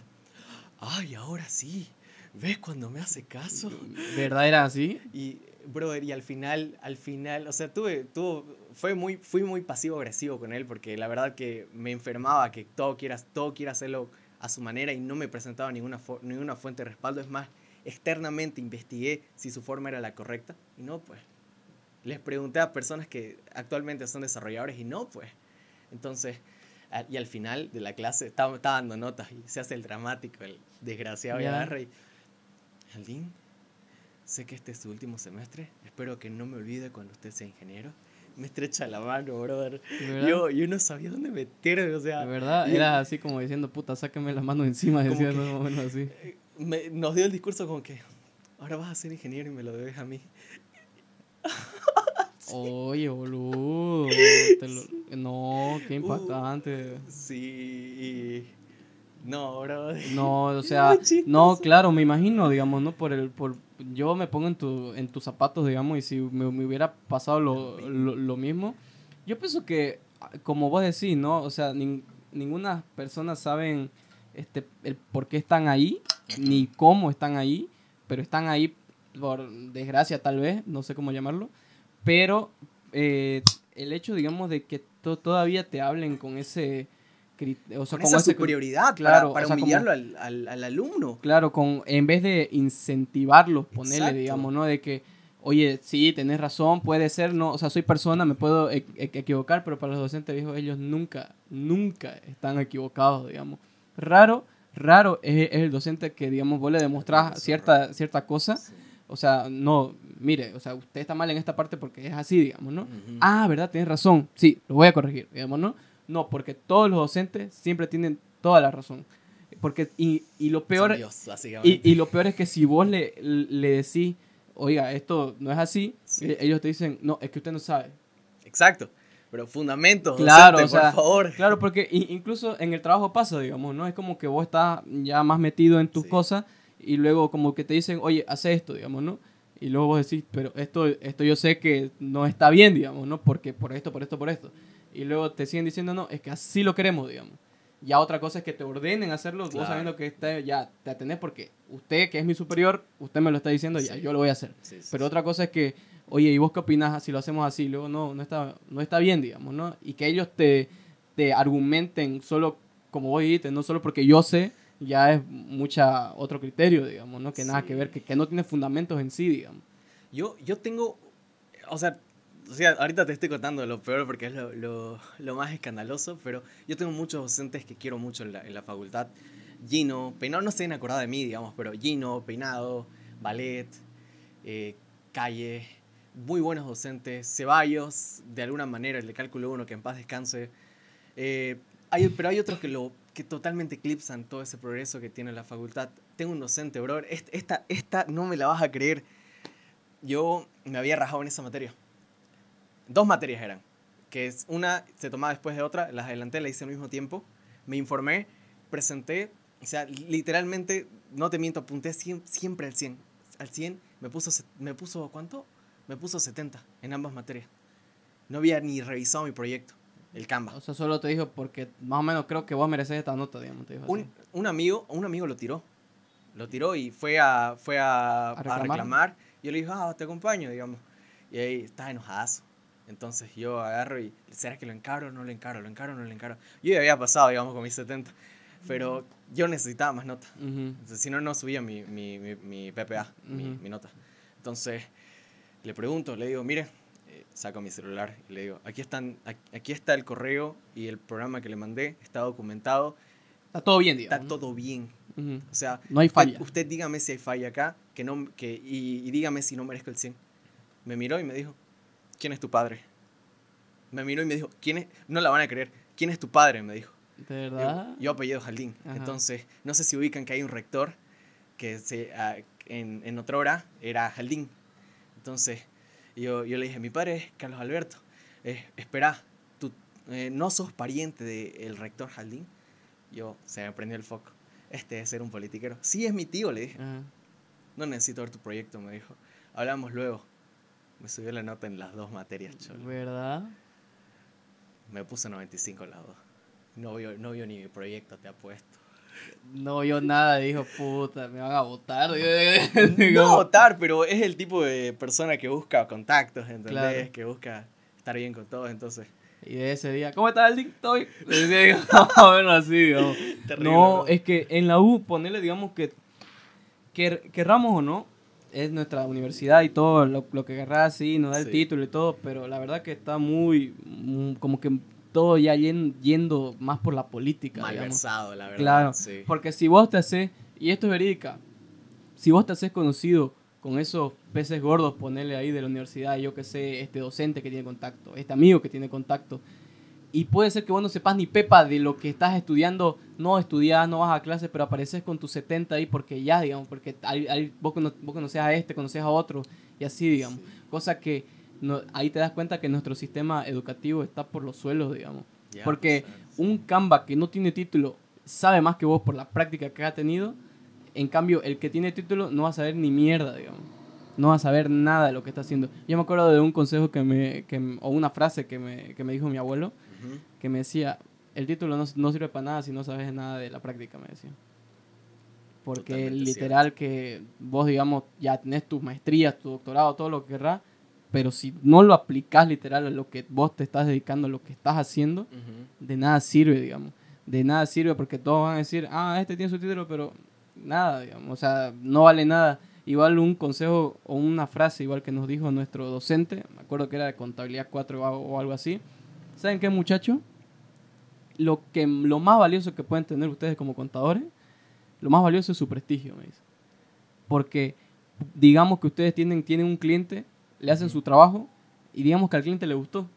Ay, ahora sí. ¿Ves cuando me hace caso? ¿Verdad era así? Y brother, y al final, al final, o sea, tuve, tuvo, fue muy, fui muy pasivo-agresivo con él porque la verdad que me enfermaba que todo quiera, todo quiera hacerlo a su manera y no me presentaba ninguna, ninguna fuente de respaldo. Es más, externamente investigué si su forma era la correcta y no, pues. Les pregunté a personas que actualmente son desarrolladores y no, pues. Entonces, y al final de la clase estaba, dando notas y se hace el dramático, el desgraciado y agarra y... Aldín, Sé que este es su último semestre. Espero que no me olvide cuando usted sea ingeniero. Me estrecha la mano, brother. Yo, yo no sabía dónde meterme, o sea. De verdad, era así como diciendo, puta, sáqueme la mano encima, decía, no, así. Me, nos dio el discurso como que, ahora vas a ser ingeniero y me lo debes a mí. Oye, boludo. No, qué uh, impactante. sí. No, bro. No, o sea, no, claro, me imagino, digamos, ¿no? Por el, por, yo me pongo en, tu, en tus zapatos, digamos, y si me, hubiera pasado lo, lo, mismo, yo pienso que, como vos decís, ¿no? O sea, ninguna persona sabe este, el por qué están ahí, ni cómo están ahí, pero están ahí por desgracia tal vez, no sé cómo llamarlo, pero eh, el hecho, digamos, de que todavía te hablen con ese o sea, con esa ese- superioridad claro, para, o sea, para como- humillarlo al, al- al alumno. Claro, con, en vez de incentivarlos, ponerle, Exacto. digamos, ¿no? De que, oye, sí, tenés razón, puede ser, no, o sea, soy persona, me puedo e- e- equivocar, pero para los docentes viejos, ellos nunca, nunca están equivocados, digamos. Raro, raro es, es el docente que, digamos, vos le demostrás cierta, cierta cosa, Sí. o sea, no, mire, o sea, usted está mal en esta parte porque es así, digamos, ¿no? Ah, ¿verdad? Tienes razón. Sí, lo voy a corregir, digamos, ¿no? No, porque todos los docentes siempre tienen toda la razón. Porque, y, y lo peor, Dios, y, y lo peor es que si vos le, le decís, oiga, esto no es así, Sí. e- ellos te dicen, no, es que usted no sabe. Exacto. Pero fundamentos, Claro, docente, o sea, por favor. Claro, porque incluso en el trabajo pasa, digamos, ¿no? Es como que vos estás ya más metido en tus Sí. cosas y luego como que te dicen, oye, hace esto, digamos, ¿no? Y luego vos decís, pero esto, esto yo sé que no está bien, digamos, ¿no? Porque por esto, por esto, por esto. Y luego te siguen diciendo, no, es que así lo queremos, digamos. Ya otra cosa es que te ordenen hacerlo, vos Claro. sabiendo que está, ya te atenés porque usted, que es mi superior, usted me lo está diciendo, ya, Sí. yo lo voy a hacer. Sí, sí, Pero otra cosa es que, oye, ¿y vos qué opinás si lo hacemos así? Luego no, no está, no está bien, digamos, ¿no? Y que ellos te, te argumenten solo como vos dijiste, no solo porque yo sé, ya es mucha otro criterio, digamos, ¿no? Que nada que ver, que, que no tiene fundamentos en sí, digamos. Yo, yo tengo, o sea, o sea, ahorita te estoy contando lo peor porque es lo, lo, lo más escandaloso, pero yo tengo muchos docentes que quiero mucho en la, en la facultad. Gino, Peinado no se han acordado de mí, digamos, pero Gino, Peinado, Ballet, eh, Calle, muy buenos docentes. Ceballos, de alguna manera, el de cálculo 1, que en paz descanse. Eh, hay, pero hay otros que, lo, que totalmente eclipsan todo ese progreso que tiene la facultad. Tengo un docente, bro, est- esta, esta no me la vas a creer. Yo me había rajado en esa materia. Dos materias eran. Que es una se tomaba después de otra, las adelanté, la hice al mismo tiempo. Me informé, presenté, o sea, literalmente, no te miento, apunté siem- siempre al 100. Al 100 me puso, me puso, ¿cuánto? Me puso 70 en ambas materias. No había ni revisado mi proyecto, el Canva. O sea, solo te dijo porque más o menos creo que vos mereces esta nota, digamos, te dijo así. Un, un amigo, un amigo lo tiró. Lo tiró y fue a, fue a, a reclamar? reclamar? Yo le dije, ah, te acompaño, digamos. Y ahí estaba enojadazo. Entonces yo agarro y, ¿será que lo encaro o no lo encaro? ¿Lo encaro o no lo encaro? Yo ya había pasado, digamos, con mis 70. Pero yo necesitaba más nota. Ujú. Entonces, si no, no subía mi, mi, mi, mi PPA, mi, Ujú. mi nota. Entonces, le pregunto, le digo, mire, eh, saco mi celular y le digo, aquí, están, aquí, está el correo y el programa que le mandé, está documentado, Está todo bien, digamos. está todo bien. ¿no? Ujú. O sea, No hay usted- falla. Usted, dígame si hay falla acá que no, que, y, y dígame si no merezco el 100. Me miró y me dijo, ¿quién es tu padre? Me miró y me dijo, ¿quién es? No la van a creer. ¿Quién es tu padre? Me dijo. ¿De Yo- verdad? Yo, apellido Jaldín. Ajá. Entonces, no sé si ubican que hay un rector que se, ah, en, en otra hora era Jaldín. Entonces, yo, yo le dije, mi padre es Carlos Alberto. Eh, espera, tú eh, no sos pariente del rector Jaldín. Yo, se me prendió el foco. Este debe ser un politiquero. Sí, es mi tío, le dije. Ajá. No necesito ver tu proyecto, me dijo. Hablamos luego. Me subió la nota en las dos materias, cholo. ¿Verdad? Me puso 95 en las dos. No vio, no vio ni mi proyecto, te apuesto. No vio nada, dijo, puta, me van a votar. No votar, pero es el tipo de persona que busca contactos, ¿entendés? Claro. Que busca estar bien con todos, entonces. Y de ese día, ¿cómo está el Dick? ¿Todo bien? Le decía, Más o menos así, digamos. Terrible, No, ¿no? es que en la U, ponerle, digamos, que quer- querramos o no, es nuestra universidad y todo lo, lo que querrá, sí, nos da el título y todo, pero la verdad que está muy, mm, como que todo ya yen- yendo más por la política. Malversado, la verdad. Claro, sí. porque si vos te haces, y esto es verídica, si vos te haces conocido con esos peces gordos, ponerle ahí de la universidad, yo que sé, este docente que tiene contacto, este amigo que tiene contacto, y puede ser que vos no sepas ni pepa de lo que estás estudiando, no estudiás, no vas a clases, pero apareces con tus 70 ahí porque ya, digamos, porque hay, hay- vos, cono- vos conoces a este, conoces a otro, y así, digamos. Cosa que no, ahí te das cuenta que nuestro sistema educativo está por los suelos, digamos. Porque pues, un Canva que no tiene título sabe más que vos por la práctica que ha tenido. En cambio, el que tiene título no va a saber ni mierda, digamos. No va a saber nada de lo que está haciendo. Yo me acuerdo de un consejo que me, que o una frase que me, que me dijo mi abuelo, que me decía, el título no, no sirve para nada si no sabes nada de la práctica, me decía. Porque Totalmente literal que vos, digamos, ya tenés tus maestrías, tu doctorado, todo lo que querrás, pero si no lo aplicás literal a lo que vos te estás dedicando, a lo que estás haciendo, Ujú. de nada sirve, digamos. de nada sirve porque todos van a decir, ah, este tiene su título, pero nada, digamos, o sea, no vale nada. Igual un consejo o una frase, igual que nos dijo nuestro docente, me acuerdo que era de contabilidad 4 o algo así. ¿Saben qué, muchachos? Lo, que, lo más valioso que pueden tener ustedes como contadores, lo más valioso es su prestigio, me dice. Porque digamos que ustedes tienen, tienen un cliente, le hacen su trabajo y digamos que al cliente le gustó.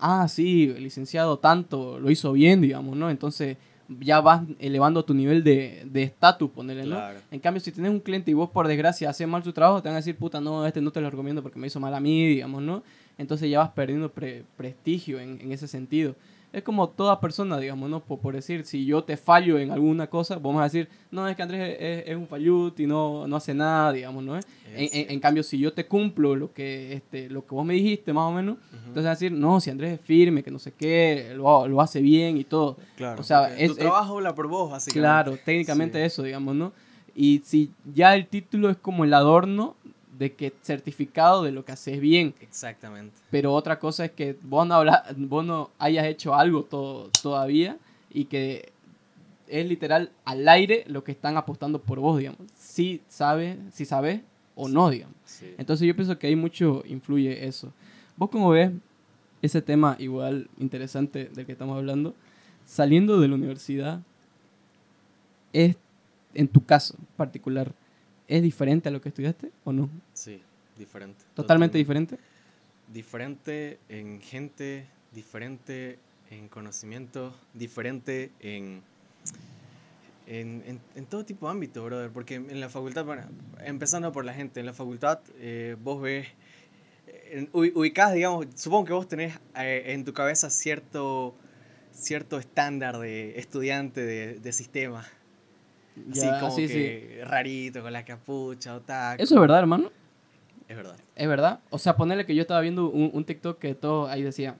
Ah, sí, el licenciado tanto, lo hizo bien, digamos, ¿no? Entonces ya vas elevando tu nivel de estatus, ponerle, ¿no? En cambio, si tienes un cliente y vos por desgracia hace mal su trabajo, te van a decir, puta, no, este no te lo recomiendo porque me hizo mal a mí, digamos, ¿no? Entonces ya vas perdiendo prestigio en, en ese sentido es como toda persona, digamos, ¿no? Por, decir, si yo te fallo en alguna cosa, vamos a decir, no, es que Andrés es, un fallut y no, no hace nada, digamos, ¿no? En, en, cambio, si yo te cumplo lo que, este, lo que vos me dijiste, más o menos, entonces a decir, no, si Andrés es firme, que no sé qué, lo, lo hace bien y todo. Claro. O sea, es, tu trabajo habla por vos, básicamente. Claro, técnicamente eso, digamos, ¿no? Y si ya el título es como el adorno de que certificado de lo que haces bien. Exactamente. Pero otra cosa es que vos no, habla, vos no hayas hecho algo todo, todavía y que es literal al aire lo que están apostando por vos, digamos. Si sabes, si sabes o no, digamos. Entonces yo pienso que ahí mucho influye eso. Vos como ves ese tema igual interesante del que estamos hablando, saliendo de la universidad, es en tu caso particular, ¿Es diferente a lo que estudiaste o no? Sí, diferente. ¿Totalmente, diferente? Diferente en gente, diferente en conocimiento, diferente en, en, en, todo tipo de ámbito, brother. Porque en la facultad, bueno, empezando por la gente, en la facultad eh, vos ves, ubicás, digamos, supongo que vos tenés eh, en tu cabeza cierto, cierto estándar de estudiante de, de sistema así como que rarito, con la capucha o tal. ¿Eso es verdad, hermano? Es verdad. Es verdad. O sea, ponerle que yo estaba viendo un, un TikTok que todo ahí decía,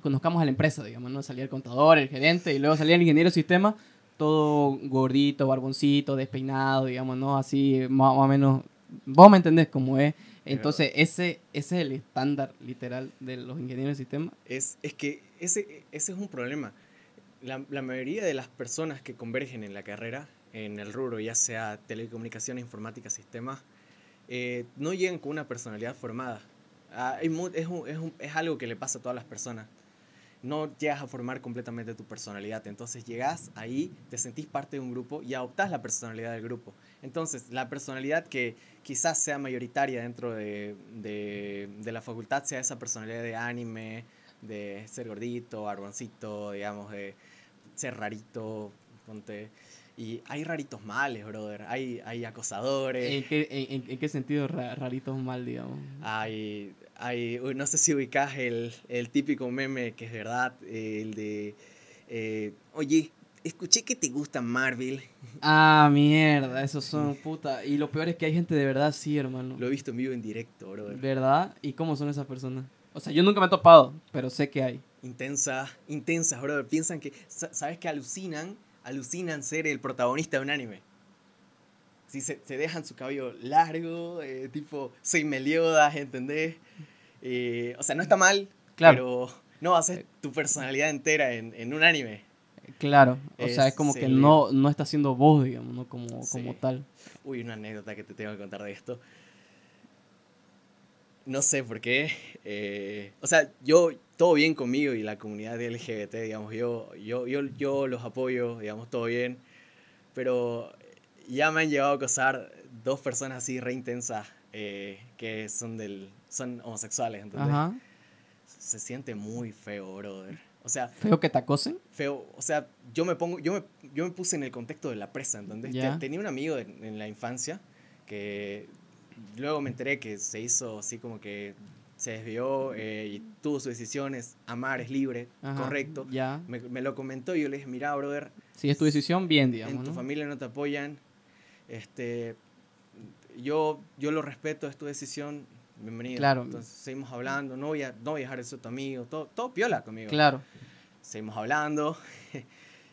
conozcamos a la empresa, digamos, ¿no? Salía el contador, el gerente, y luego salía el ingeniero de sistema, todo gordito, barboncito, despeinado, digamos, ¿no? Así, más, o menos, vos me entendés cómo es. Entonces, ese, ese es el estándar literal de los ingenieros de sistema. Es, es que ese, ese es un problema. La, la mayoría de las personas que convergen en la carrera en el rubro, ya sea telecomunicaciones, informática, sistemas, eh, no llegan con una personalidad formada. Ah, es, algo que le pasa a todas las personas. No llegas a formar completamente tu personalidad. Entonces llegas ahí, te sentís parte de un grupo y adoptás la personalidad del grupo. Entonces la personalidad que quizás sea mayoritaria dentro de, de, de la facultad sea esa personalidad de anime, de ser gordito, barboncito, digamos, de ser rarito, ponte y hay raritos males, brother. Hay, hay acosadores. ¿En qué, en, en qué sentido raritos mal, digamos? Hay, hay, no sé si ubicas el, el típico meme que es verdad, el de, eh, oye, escuché que te gusta Marvel. Ah, mierda, esos son puta. Y lo peor es que hay gente de verdad, sí, hermano. Lo he visto en vivo en directo, brother. ¿Verdad? ¿Y cómo son esas personas? O sea, yo nunca me he topado, pero sé que hay. Intensa, intensas, brother. Piensan que, ¿sabes que alucinan? Alucinan ser el protagonista de un anime. Si se, dejan su cabello largo, eh, tipo, soy Meliodas, ¿entendés? Eh, o sea, no está mal, pero no va a ser tu personalidad entera en, un anime. Claro, o sea, es como que no, no está siendo vos, digamos, ¿no? como, como tal. Uy, una anécdota que te tengo que contar de esto. No sé por qué. Eh, o sea, yo todo bien conmigo y la comunidad LGBT, digamos, yo, yo, yo, yo los apoyo, digamos, todo bien, pero ya me han llevado a acosar dos personas así re intensas eh, que son, del, son homosexuales, entonces se siente muy feo, brother. O sea, ¿Feo que te acosen? Feo, o sea, yo me pongo, yo me, yo me puse en el contexto de la presa, entonces tenía un amigo en la infancia que luego me enteré que se hizo así como que se desvió eh, y tuvo sus decisiones, amar es libre, correcto. Ya. Me, me, lo comentó y yo le dije, mira, brother. Si es tu decisión, bien, digamos. En tu familia no te apoyan. Este, yo, yo lo respeto, es tu decisión, bienvenido. Claro. Entonces seguimos hablando, no voy a, no voy a dejar eso tu amigo, todo, todo piola conmigo. Claro. Seguimos hablando.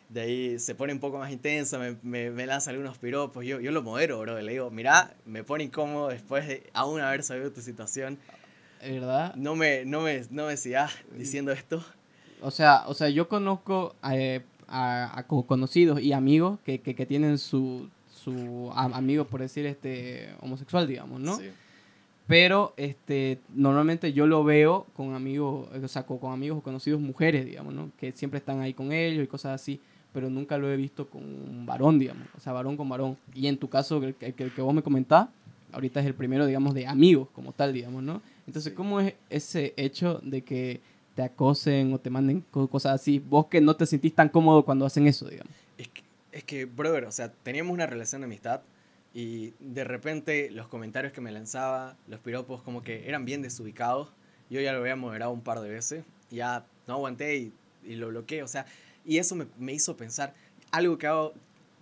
De ahí se pone un poco más intensa, me, me, me lanza algunos piropos. Yo, yo lo modero, bro. Le digo, mira, me pone incómodo después de aún haber sabido tu situación. ¿Verdad? No me, no me, no me sigas diciendo esto. O sea, o sea, yo conozco, a, a co- conocidos y amigos que, que, que tienen su, su a- amigo, por decir, este homosexual, digamos, ¿no? Sí. Pero este, normalmente yo lo veo con amigos, o sea, con, con amigos o conocidos mujeres, digamos, ¿no? Que siempre están ahí con ellos y cosas así, pero nunca lo he visto con un varón, digamos, o sea, varón con varón. Y en tu caso, el, el el que vos me comentás, ahorita es el primero, digamos, de amigos como tal, digamos, ¿no? Entonces. ¿cómo es ese hecho de que te acosen o te manden co- cosas así? Vos que no te sentís tan cómodo cuando hacen eso, digamos. Es que, es que, brother, o sea, teníamos una relación de amistad y de repente los comentarios que me lanzaba, los piropos, como que eran bien desubicados. Yo ya lo había moderado un par de veces, ya no aguanté y, y lo bloqueé, o sea, y eso me, me hizo pensar. Algo que hago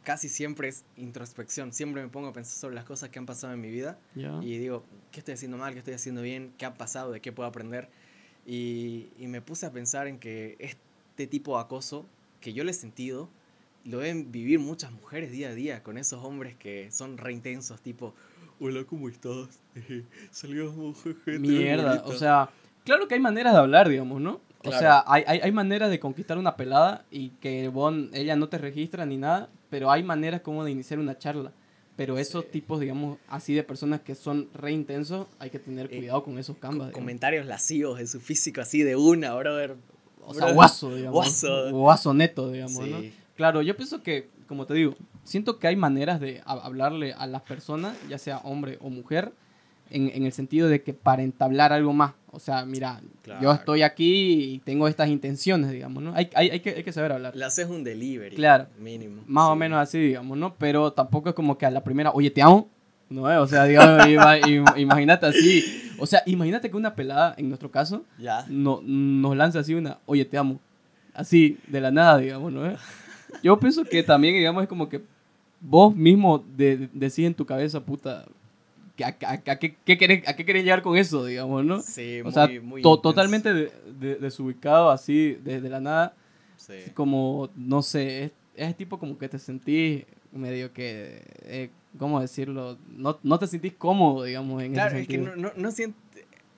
casi siempre es introspección, siempre me pongo a pensar sobre las cosas que han pasado en mi vida ¿Ya? y digo, ¿qué estoy haciendo mal? ¿Qué estoy haciendo bien? ¿Qué ha pasado? ¿De qué puedo aprender? Y, y me puse a pensar en que este tipo de acoso que yo le he sentido, lo deben vivir muchas mujeres día a día con esos hombres que son re intensos, tipo, hola, ¿cómo estás? Salgamos, jeje, Mierda, o sea, claro que hay maneras de hablar, digamos, ¿no? O Claro. sea, hay, hay, hay maneras de conquistar una pelada y que vos, ella no te registra ni nada, pero hay maneras como de iniciar una charla. Pero esos Sí. tipos, digamos, así de personas que son re intensos, hay que tener Eh, cuidado con esos cambas. digamos. comentarios lascivos de su físico así de una, brother. O sea, brother. guaso, digamos. Guaso. Guaso neto, digamos, ¿no? Sí. Claro, yo pienso que, como te digo, siento que hay maneras de ha- hablarle a las personas, ya sea hombre o mujer, en, en el sentido de que para entablar algo más. O sea, mira, yo Claro. estoy aquí y tengo estas intenciones, digamos, ¿no? Hay, hay, hay, que, hay que saber hablar. Le haces un delivery. Claro. Mínimo. Más o sí. menos así, digamos, ¿no? Pero tampoco es como que a la primera, oye, te amo. No, eh? o sea, digamos, ima- im- imagínate así. O sea, imagínate que una pelada, en nuestro caso, Ya. no, nos lanza así una, oye, te amo. Así, de la nada, digamos, ¿no? eh? Yo pienso que también, digamos, es como que vos mismo de, de- decís en tu cabeza, puta, a, a- a qué, qué querés, ¿a qué querés llegar con eso, digamos, no? Sí, o muy, sea, muy to- totalmente de- de- desubicado, así, desde la nada, Sí. como, no sé, es, es tipo como que te sentís medio que, eh, ¿cómo decirlo? No, no te sentís cómodo, digamos, en Claro, ese es que no, no, no siente.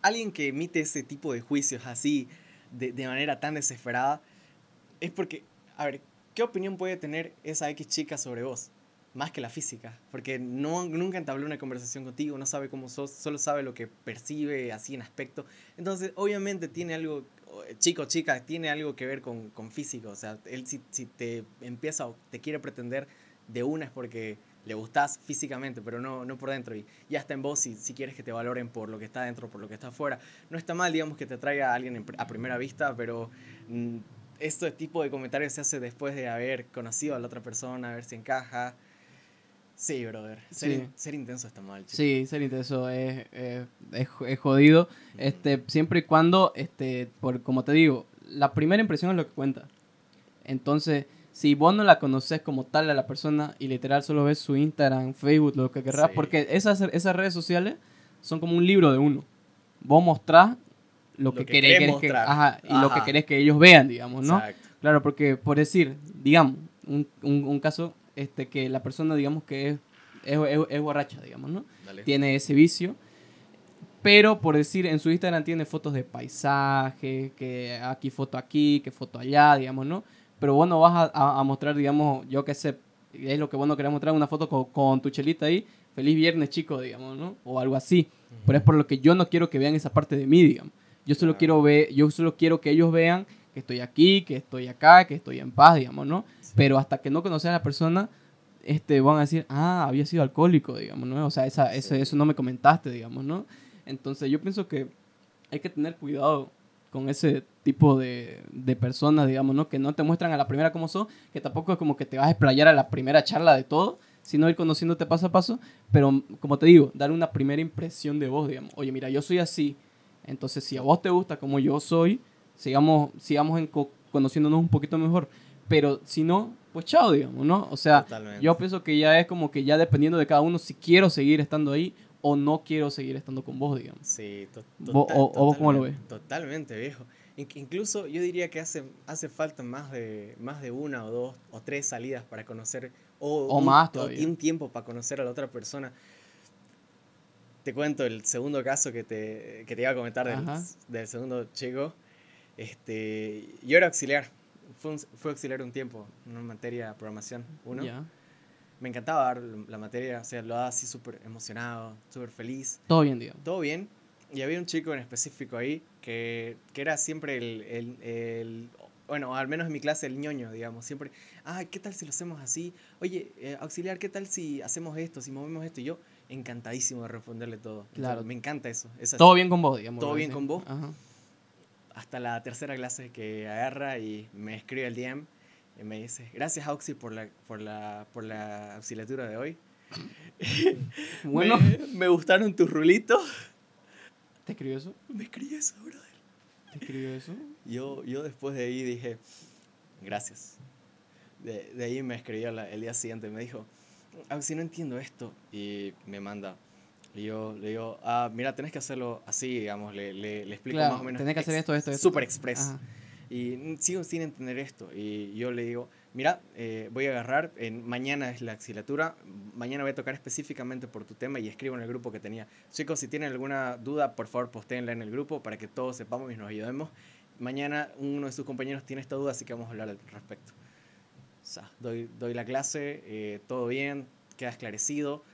Alguien que emite ese tipo de juicios así, de, de manera tan desesperada, es porque, a ver, ¿qué opinión puede tener esa X chica sobre vos? Más que la física. Porque no, nunca entabló una conversación contigo, no sabe cómo sos, solo sabe lo que percibe así en aspecto. Entonces, obviamente tiene algo, eh, chico chica, tiene algo que ver con, con físico. O sea, él si, si te empieza o te quiere pretender de una es porque le gustás físicamente, pero no, no por dentro. Y ya está en vos si, si quieres que te valoren por lo que está dentro, por lo que está afuera. No está mal, digamos, que te traiga a alguien a primera vista, pero mm, este tipo de comentarios se hace después de haber conocido a la otra persona, a ver si encaja. Sí, brother. Ser, Sí. in- ser intenso está mal. chico. Sí, ser intenso es, es, es jo- es jodido. Este, siempre y cuando, este, por, como te digo, la primera impresión es lo que cuenta. Entonces, si vos no la conoces como tal a la persona y literal solo ves su Instagram, Facebook, lo que querrás, Sí. porque esas, esas redes sociales son como un libro de uno. Vos mostrás lo, Lo que, que querés, que, ajá, y lo que querés que ellos vean, digamos, ¿no? Exacto. Claro, porque por decir, digamos, un, un, un caso este, que la persona, digamos, que es, es, es, es borracha, digamos, ¿no? Dale. tiene ese vicio. Pero por decir, en su Instagram tiene fotos de paisaje, que aquí foto aquí, que foto allá, digamos, ¿no? Pero vos no vas a, a- a mostrar, digamos, yo qué sé, es lo que vos no querés mostrar, una foto con, con tu chelita ahí, feliz viernes, chico, digamos, ¿no? O algo así. Pero es por lo que yo no quiero que vean esa parte de mí, digamos. Yo solo Claro. quiero ver, yo solo quiero que ellos vean que estoy aquí, que estoy acá, que estoy en paz, digamos, ¿no? Pero hasta que no conoces a la persona, este, van a decir, ah, había sido alcohólico, digamos, ¿no? O sea, esa, eso, eso no me comentaste, digamos, ¿no? Entonces yo pienso que hay que tener cuidado con ese tipo de, de personas, digamos, ¿no? Que no te muestran a la primera como son, que tampoco es como que te vas a explayar a la primera charla de todo, sino ir conociéndote paso a paso, pero como te digo, dar una primera impresión de vos, digamos, oye, mira, yo soy así, entonces si a vos te gusta como yo soy, sigamos, sigamos en co- conociéndonos un poquito mejor, pero si no, pues chao, digamos, ¿no? O sea, Totalmente. yo pienso que ya es como que ya dependiendo de cada uno si quiero seguir estando ahí o no quiero seguir estando con vos, digamos. Sí, to- Vos- o- o vos cómo lo totalmente, Totalmente, viejo. In- incluso yo diría que hace, hace falta más de, más de una o dos o tres salidas para conocer, o, O un, más o todavía. un tiempo para conocer a la otra persona. Te cuento el segundo caso que te, que te iba a comentar del, del segundo chico. Este, yo era auxiliar, fue, un- fue auxiliar un tiempo, una materia de programación, uno. Me encantaba dar la materia, o sea, lo daba así súper emocionado, súper feliz, Todo bien, digamos. todo bien. Y había un chico en específico ahí que, que era siempre el, el, el- bueno, al menos en mi clase, el ñoño, digamos. Siempre, ah, ¿qué tal si lo hacemos así? Oye, eh, auxiliar, ¿qué tal si hacemos esto, si movemos esto? Y yo, encantadísimo de responderle todo. O sea, Claro. me encanta eso. es. Todo bien con vos, digamos. Todo bien con vos. Ajá. Hasta la tercera clase que agarra y me escribe el DM y me dice, gracias Auxi por la, por la, por la auxiliatura de hoy. Bueno, me, me gustaron tus rulitos. ¿te escribió eso? Me escribió eso, brother. ¿Te escribió eso? Yo, yo después de ahí dije, gracias. De, de ahí me escribió la- el día siguiente, me dijo, si no entiendo esto, y me manda. Y yo le digo, ah, mira, tenés que hacerlo así, digamos, le, le, le explico Claro, más o menos. tenés que hacer esto, esto, esto. Super express. Ajá. Y sigo sin entender esto. Y yo le digo, mira, eh, voy a agarrar, en, mañana es la axilatura, mañana voy a tocar específicamente por tu tema y escribo en el grupo que tenía. Chicos, si tienen alguna duda, por favor, postéenla en el grupo para que todos sepamos y nos ayudemos. Mañana uno de sus compañeros tiene esta duda, así que vamos a hablar al respecto. O sea, doy, doy la clase, eh, todo bien, queda esclarecido.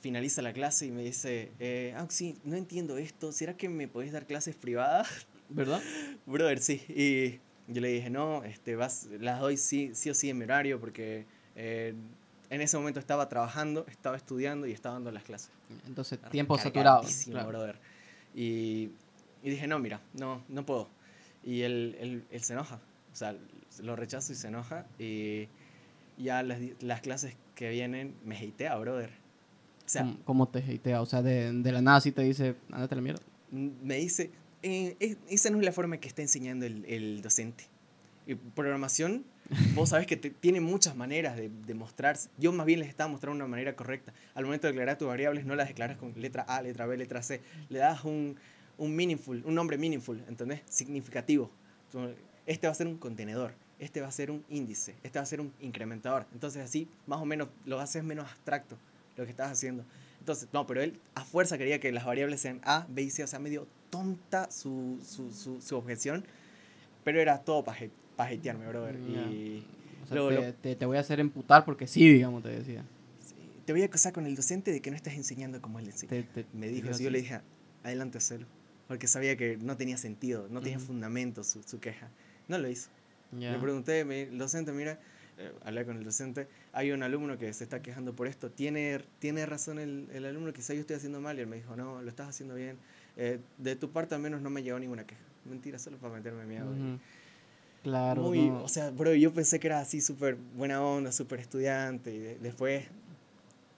Finaliza la clase y me dice, eh, Auxi, no entiendo esto, ¿será que me podés dar clases privadas? ¿Verdad? Brother, sí. Y yo le dije, no, este, vas, las doy sí, sí o sí en mi horario porque eh, en ese momento estaba trabajando, estaba estudiando y estaba dando las clases. Entonces, tiempo saturado. Claro. brother. Y, y dije, no, mira, no, no puedo. Y él, él, él se enoja. O sea, lo rechazo y se enoja. Y ya las, las clases que vienen me hatea, brother. O sea, ¿Cómo, cómo te hatea? O sea, de, de la nada sí te dice, ándate a la mierda. m- me dice, "Eh, es- esa no es la forma que está enseñando el, el docente. Y programación, vos sabés que te- tiene muchas maneras de, de mostrarse. Yo más bien les estaba mostrando una manera correcta. Al momento de declarar tus variables, no las declaras con letra A, letra B, letra C. Le das un, un meaningful, un nombre meaningful, ¿entendés? Significativo. Este va a ser un contenedor, este va a ser un índice, este va a ser un incrementador. Entonces así, más o menos, lo haces menos abstracto lo que estás haciendo. Entonces, no, pero él a fuerza quería que las variables sean A, B y C, o sea, medio tonta su, su, su, su objeción, pero era todo para pajetearme, brother. Ya. Y O sea, Luego te, lo- te, te voy a hacer emputar porque sí, digamos, te decía. sí, te voy a acusar con el docente de que no estás enseñando como él enseña. Te- Me dijo así, yo le dije, adelante, hacelo. Porque sabía que no tenía sentido, no tenía Ujú. fundamento su, su queja. No lo hizo. Ya. Le pregunté, me, el docente, mira, eh, hablé con el docente, hay un alumno que se está quejando por esto, ¿tiene, tiene razón el, el alumno, quizá yo estoy haciendo mal? Y él me dijo, no, lo estás haciendo bien. Eh, de tu parte al menos no me llegó ninguna queja. Mentira, solo para meterme miedo. Claro. muy, no. O sea, bro, yo pensé que era así súper buena onda, súper estudiante, y de- después...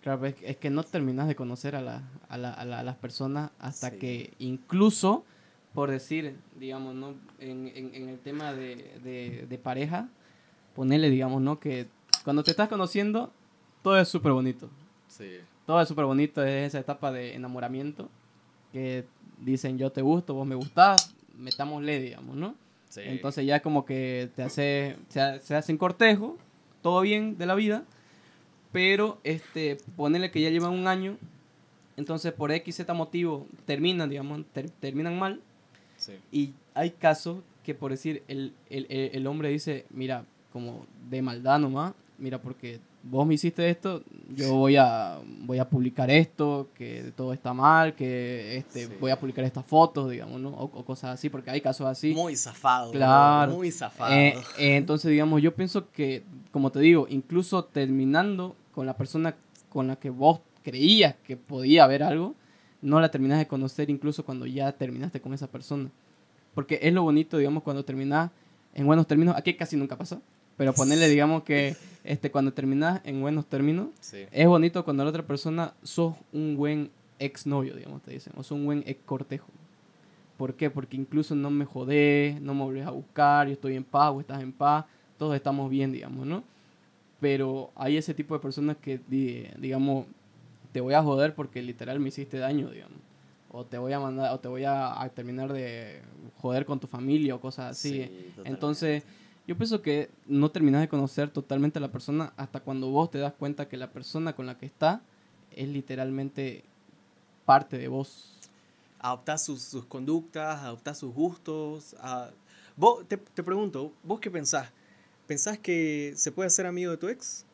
Claro, es, que- es que no terminas de conocer a, la, a, la- a la- a las personas hasta Sí. que incluso, por decir, digamos, ¿no? En, en- en el tema de, de- de pareja, ponerle, digamos, ¿no? Que cuando te estás conociendo, todo es súper bonito. Sí. Todo es súper bonito, es esa etapa de enamoramiento, que dicen yo te gusto, vos me gustás, metámosle, digamos, ¿no? sí. Entonces ya como que te hace, se, se hacen cortejo, todo bien de la vida, pero este, ponerle que ya llevan un año, entonces por X, Z motivo terminan, digamos, ter- terminan mal, Sí. y hay casos que por decir, el, el, el hombre dice, mira, como de maldad nomás, mira, porque vos me hiciste esto, yo voy a, voy a publicar esto, que todo está mal, que este, Sí. voy a publicar estas fotos, digamos, ¿no? O, o cosas así, porque hay casos así. Muy zafado. Claro. Muy zafado. Eh, eh, entonces, digamos, yo pienso que, como te digo, incluso terminando con la persona con la que vos creías que podía haber algo, no la terminas de conocer incluso cuando ya terminaste con esa persona. Porque es lo bonito, digamos, cuando terminas en buenos términos, aquí casi nunca pasa, pero ponerle, digamos, que este, cuando terminas en buenos términos, sí. es bonito cuando la otra persona sos un buen exnovio, digamos, te dicen, o sos un buen ex cortejo. ¿Por qué? Porque incluso no me jodés, no me volvés a buscar, yo estoy en paz, o estás en paz, todos estamos bien, digamos, ¿no? Pero hay ese tipo de personas que, di- digamos, te voy a joder porque literal me hiciste daño, digamos. O te voy a mandar, o te voy a, a terminar de joder con tu familia o cosas así. Sí. Entonces, yo pienso que no terminas de conocer totalmente a la persona hasta cuando vos te das cuenta que la persona con la que está es literalmente parte de vos. adoptás sus, sus conductas, adoptás sus gustos. a- Vos, te, te pregunto, ¿vos qué pensás? ¿pensás que se puede ser amigo de tu ex?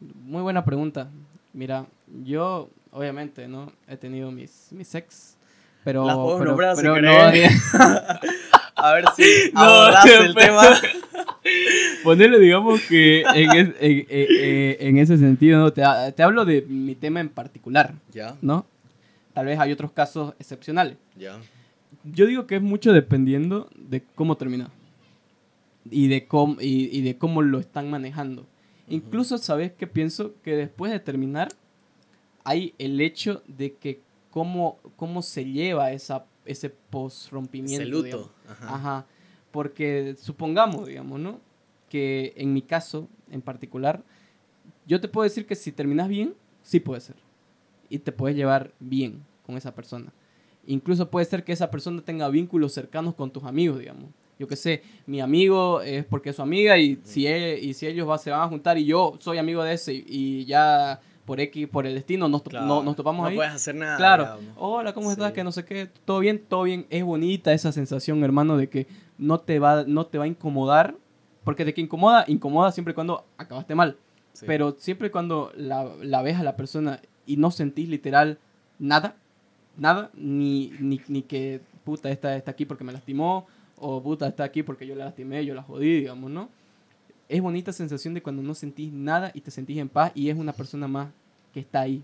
Muy buena pregunta. Mira, yo obviamente, ¿no? He tenido mis, mis ex, pero... Las puedo pero, nombrar si pero querés. A ver si No, abordás el tema. Ponerle, digamos que en, es- en- en- en- en ese sentido, ¿no? te, ha- te hablo de mi tema en particular, Ya, ¿no? Tal vez hay otros casos excepcionales. ya. Yo digo que es mucho dependiendo de cómo termina y de cómo, y, y de cómo lo están manejando. Incluso, ¿sabes qué pienso? Que después de terminar, hay el hecho de que cómo, cómo se lleva esa, ese post-rompimiento. Ese luto. Ajá. Ajá. Porque supongamos, digamos, ¿no? Que en mi caso, en particular, yo te puedo decir que si terminas bien, sí puede ser. Y te puedes llevar bien con esa persona. Incluso puede ser que esa persona tenga vínculos cercanos con tus amigos, digamos. Yo qué sé, mi amigo es porque es su amiga y si, él- y si ellos va- se van a juntar y yo soy amigo de ese y, y ya por X, por el destino nos, Claro. no- nos topamos no ahí. puedes hacer nada. Claro. digamos. Hola, ¿cómo estás? Sí. Que no sé qué. Todo bien, todo bien. Es bonita esa sensación, hermano, de que no te va, no te va a incomodar. Porque de que incomoda, incomoda siempre y cuando acabaste mal. Sí. Pero siempre y cuando la, la ves a la persona y no sentís literal nada, nada, ni, ni, ni que puta, esta está aquí porque me lastimó, o puta, está aquí porque yo la lastimé, yo la jodí, digamos, ¿no? Es bonita sensación de cuando no sentís nada y te sentís en paz y es una persona más que está ahí.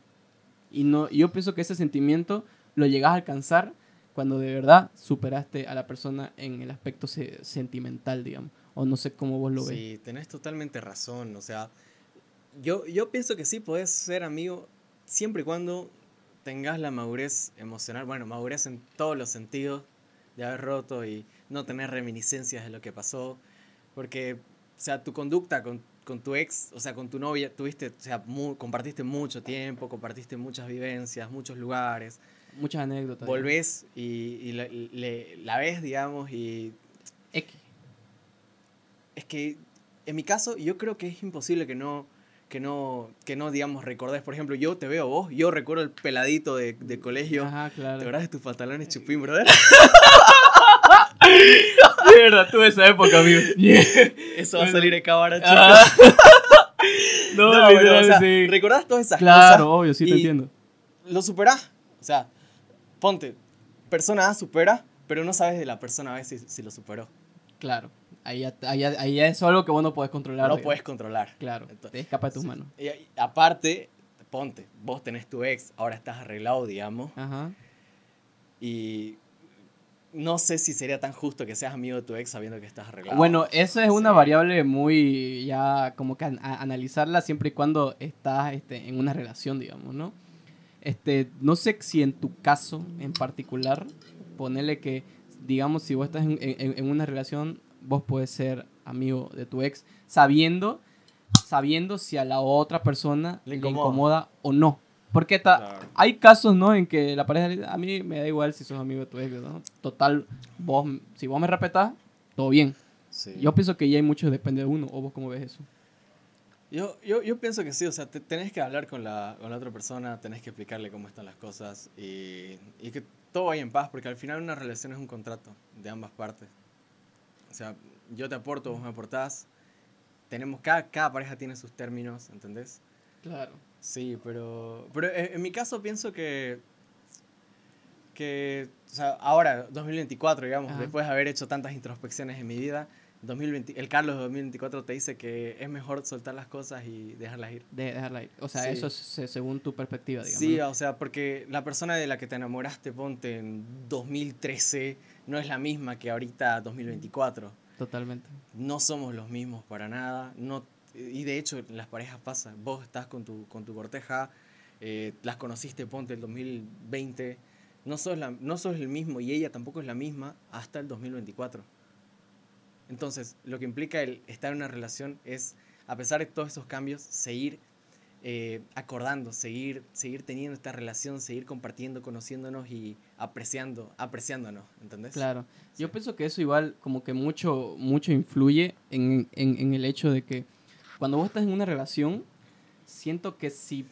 Y no, yo pienso que ese sentimiento lo llegas a alcanzar cuando de verdad superaste a la persona en el aspecto se- sentimental, digamos. O no sé cómo vos lo ves. Sí, tenés totalmente razón. O sea, yo, yo pienso que sí podés ser amigo siempre y cuando tengas la madurez emocional, bueno, madurez en todos los sentidos de haber roto y no tener reminiscencias de lo que pasó. Porque, sea, tu conducta con, con tu ex, o sea, con tu novia, tuviste, o sea, mu- compartiste mucho tiempo, compartiste muchas vivencias, muchos lugares. Muchas anécdotas. Volvés y, y la, le- la ves, digamos, y X. es que en mi caso yo creo que es imposible que no que no que no digamos recordés por ejemplo yo te veo vos yo recuerdo el peladito de, de colegio Ajá, claro. ¿te acordás de tus pantalones chupín brother? De verdad, tuve esa época, amigo. eso va a salir de cámara chicos Ajá. no, no, pero, o sea, sí. recordás todas esas Claro, cosas obvio, sí te entiendo. lo superás o sea ponte persona A supera pero no sabes de la persona B si, si lo superó Claro. Ahí, ya- ahí, ya- ahí ya es algo que vos no podés controlar. no puedes controlar Claro, Entonces, te escapa de tus Sí. manos. y, y aparte ponte vos tenés tu ex ahora estás arreglado digamos Ajá. Y no sé si sería tan justo que seas amigo de tu ex sabiendo que estás arreglado. Bueno, esa es una Sí. variable muy ya como que an- a- analizarla siempre y cuando estás este, en una relación, digamos, ¿no? Este, no sé si en tu caso en particular, ponerle que, digamos, si vos estás en, en- en una relación, vos puedes ser amigo de tu ex, sabiendo, sabiendo si a la otra persona Le incomoda, o no. Porque ta- Claro. hay casos, ¿no? En que la pareja dice, a mí me da igual si sos amigo de tu ex, ¿no? Total, vos, si vos me respetás, todo bien. Sí. Yo pienso que ya hay mucho depende de uno. ¿O vos cómo ves eso? Yo, yo, yo pienso que sí, o sea, te- tenés que hablar con la, con la otra persona, tenés que explicarle cómo están las cosas y, y que todo vaya en paz, porque al final una relación es un contrato de ambas partes. O sea, yo te aporto, vos me aportás, tenemos, cada, cada pareja tiene sus términos, ¿entendés? Claro. Sí, pero, pero en, en mi caso pienso que, que, o sea, ahora, 2024, digamos, Ajá. después de haber hecho tantas introspecciones en mi vida, 2020, el Carlos de 2024 te dice que es mejor soltar las cosas y dejarlas ir. De dejarla ir. O sea, Sí. eso es se- según tu perspectiva, digamos. Sí, o sea, porque la persona de la que te enamoraste, ponte en 2013, no es la misma que ahorita 2024. Totalmente. No somos los mismos para nada. No, y de hecho, las parejas pasa. Vos estás con tu, con tu corteja, eh, las conociste, ponte el 2020. No sos, la, no sos el mismo y ella tampoco es la misma hasta el 2024. Entonces, lo que implica el estar en una relación es, a pesar de todos esos cambios, seguir eh, acordando, seguir, seguir teniendo esta relación, seguir compartiendo, conociéndonos y apreciando, apreciándonos, ¿entendés? Claro. Yo Sí. pienso que eso igual como que mucho, mucho influye en, en- en el hecho de que cuando vos estás en una relación, siento que si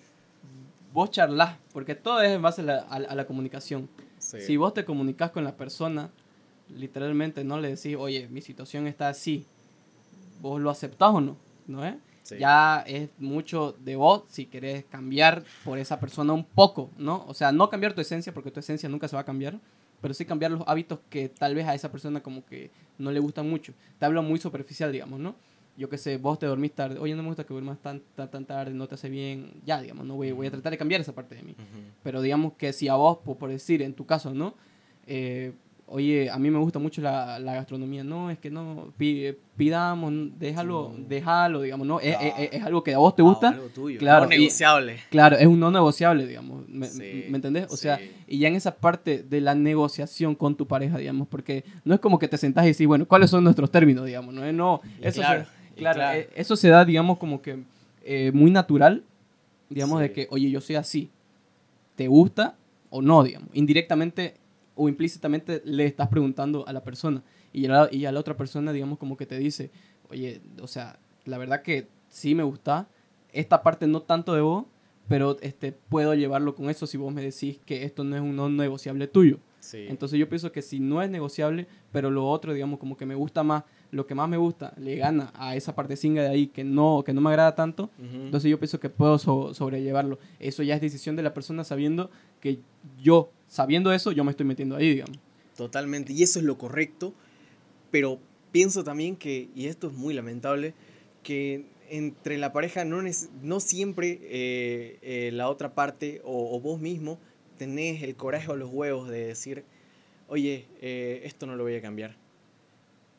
vos charlas, porque todo es en base a la, a a la comunicación. Sí. Si vos te comunicas con la persona, literalmente no le decís, oye, mi situación está así, vos lo aceptás o no, ¿no es? Sí. Ya es mucho de vos si querés cambiar por esa persona un poco, ¿no? O sea, no cambiar tu esencia, porque tu esencia nunca se va a cambiar, pero sí cambiar los hábitos que tal vez a esa persona como que no le gustan mucho. Te hablo muy superficial, digamos, ¿no? Yo qué sé, vos te dormís tarde, oye, no me gusta que duermas tan, tan, tan tarde, no te hace bien, ya, digamos, no voy, voy a tratar de cambiar esa parte de mí. Ujú. Pero digamos que si a vos, por, por decir, en tu caso, ¿no? Eh, oye, a mí me gusta mucho la, la gastronomía. No, es que no, pi- pidamos, déjalo, déjalo, digamos, ¿no? Es, Ah. es- es algo que a vos te Ah, gusta. algo tuyo. Claro, No y- negociable. Claro, es un no negociable, digamos. ¿Me, Sí, ¿me entendés? O sea, sí. y ya en esa parte de la negociación con tu pareja, digamos, porque no es como que te sentás y decís, bueno, ¿cuáles son nuestros términos, digamos? No, no Y eso, claro, se, y claro, claro. eh, eso se da, digamos, como que eh, muy natural, digamos, de Sí. que, oye, yo soy así, ¿te gusta o no, digamos? Indirectamente o implícitamente le estás preguntando a la persona y a la, y a la otra persona, digamos, como que te dice, oye, o sea, la verdad que sí me gusta, esta parte no tanto de vos, pero este, puedo llevarlo con eso si vos me decís que esto no es un no negociable tuyo. Sí. Entonces yo pienso que si no es negociable, pero lo otro, digamos, como que me gusta más, lo que más me gusta, le gana a esa partecita de ahí que no, que no me agrada tanto, Ujú. entonces yo pienso que puedo so- sobrellevarlo. Eso ya es decisión de la persona sabiendo que yo, sabiendo eso, yo me estoy metiendo ahí, digamos. Totalmente, y eso es lo correcto, pero pienso también que, y esto es muy lamentable, que entre la pareja no, no siempre eh, eh, la otra parte o, o vos mismo tenés el coraje o los huevos de decir, oye, eh, esto no lo voy a cambiar.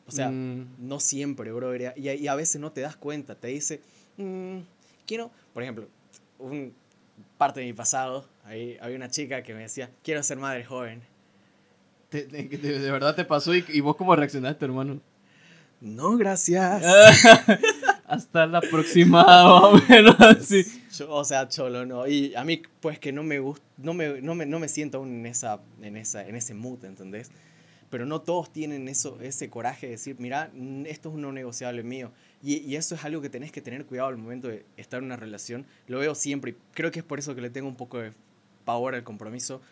O sea, Mm, no siempre, bro. Y, a- y a veces no te das cuenta. Te dice, "Mm, quiero, por ejemplo, un, parte de mi pasado, ahí había una chica que me decía, quiero ser madre joven. te- de, de- de verdad te pasó y, y vos cómo reaccionaste, hermano. No, gracias. Hasta la próxima, más o menos así. Yo- o sea, cholo, no. Y a mí, pues que no me gusta, no me, no me, no me siento aún en, esa, en, esa, en ese mood, ¿entendés? Pero no todos tienen eso, ese coraje de decir, mira, mm, esto es un no negociable mío. Y, y eso es algo que tenés que tener cuidado al momento de estar en una relación. Lo veo siempre y creo que es por eso que le tengo un poco de pavor al compromiso.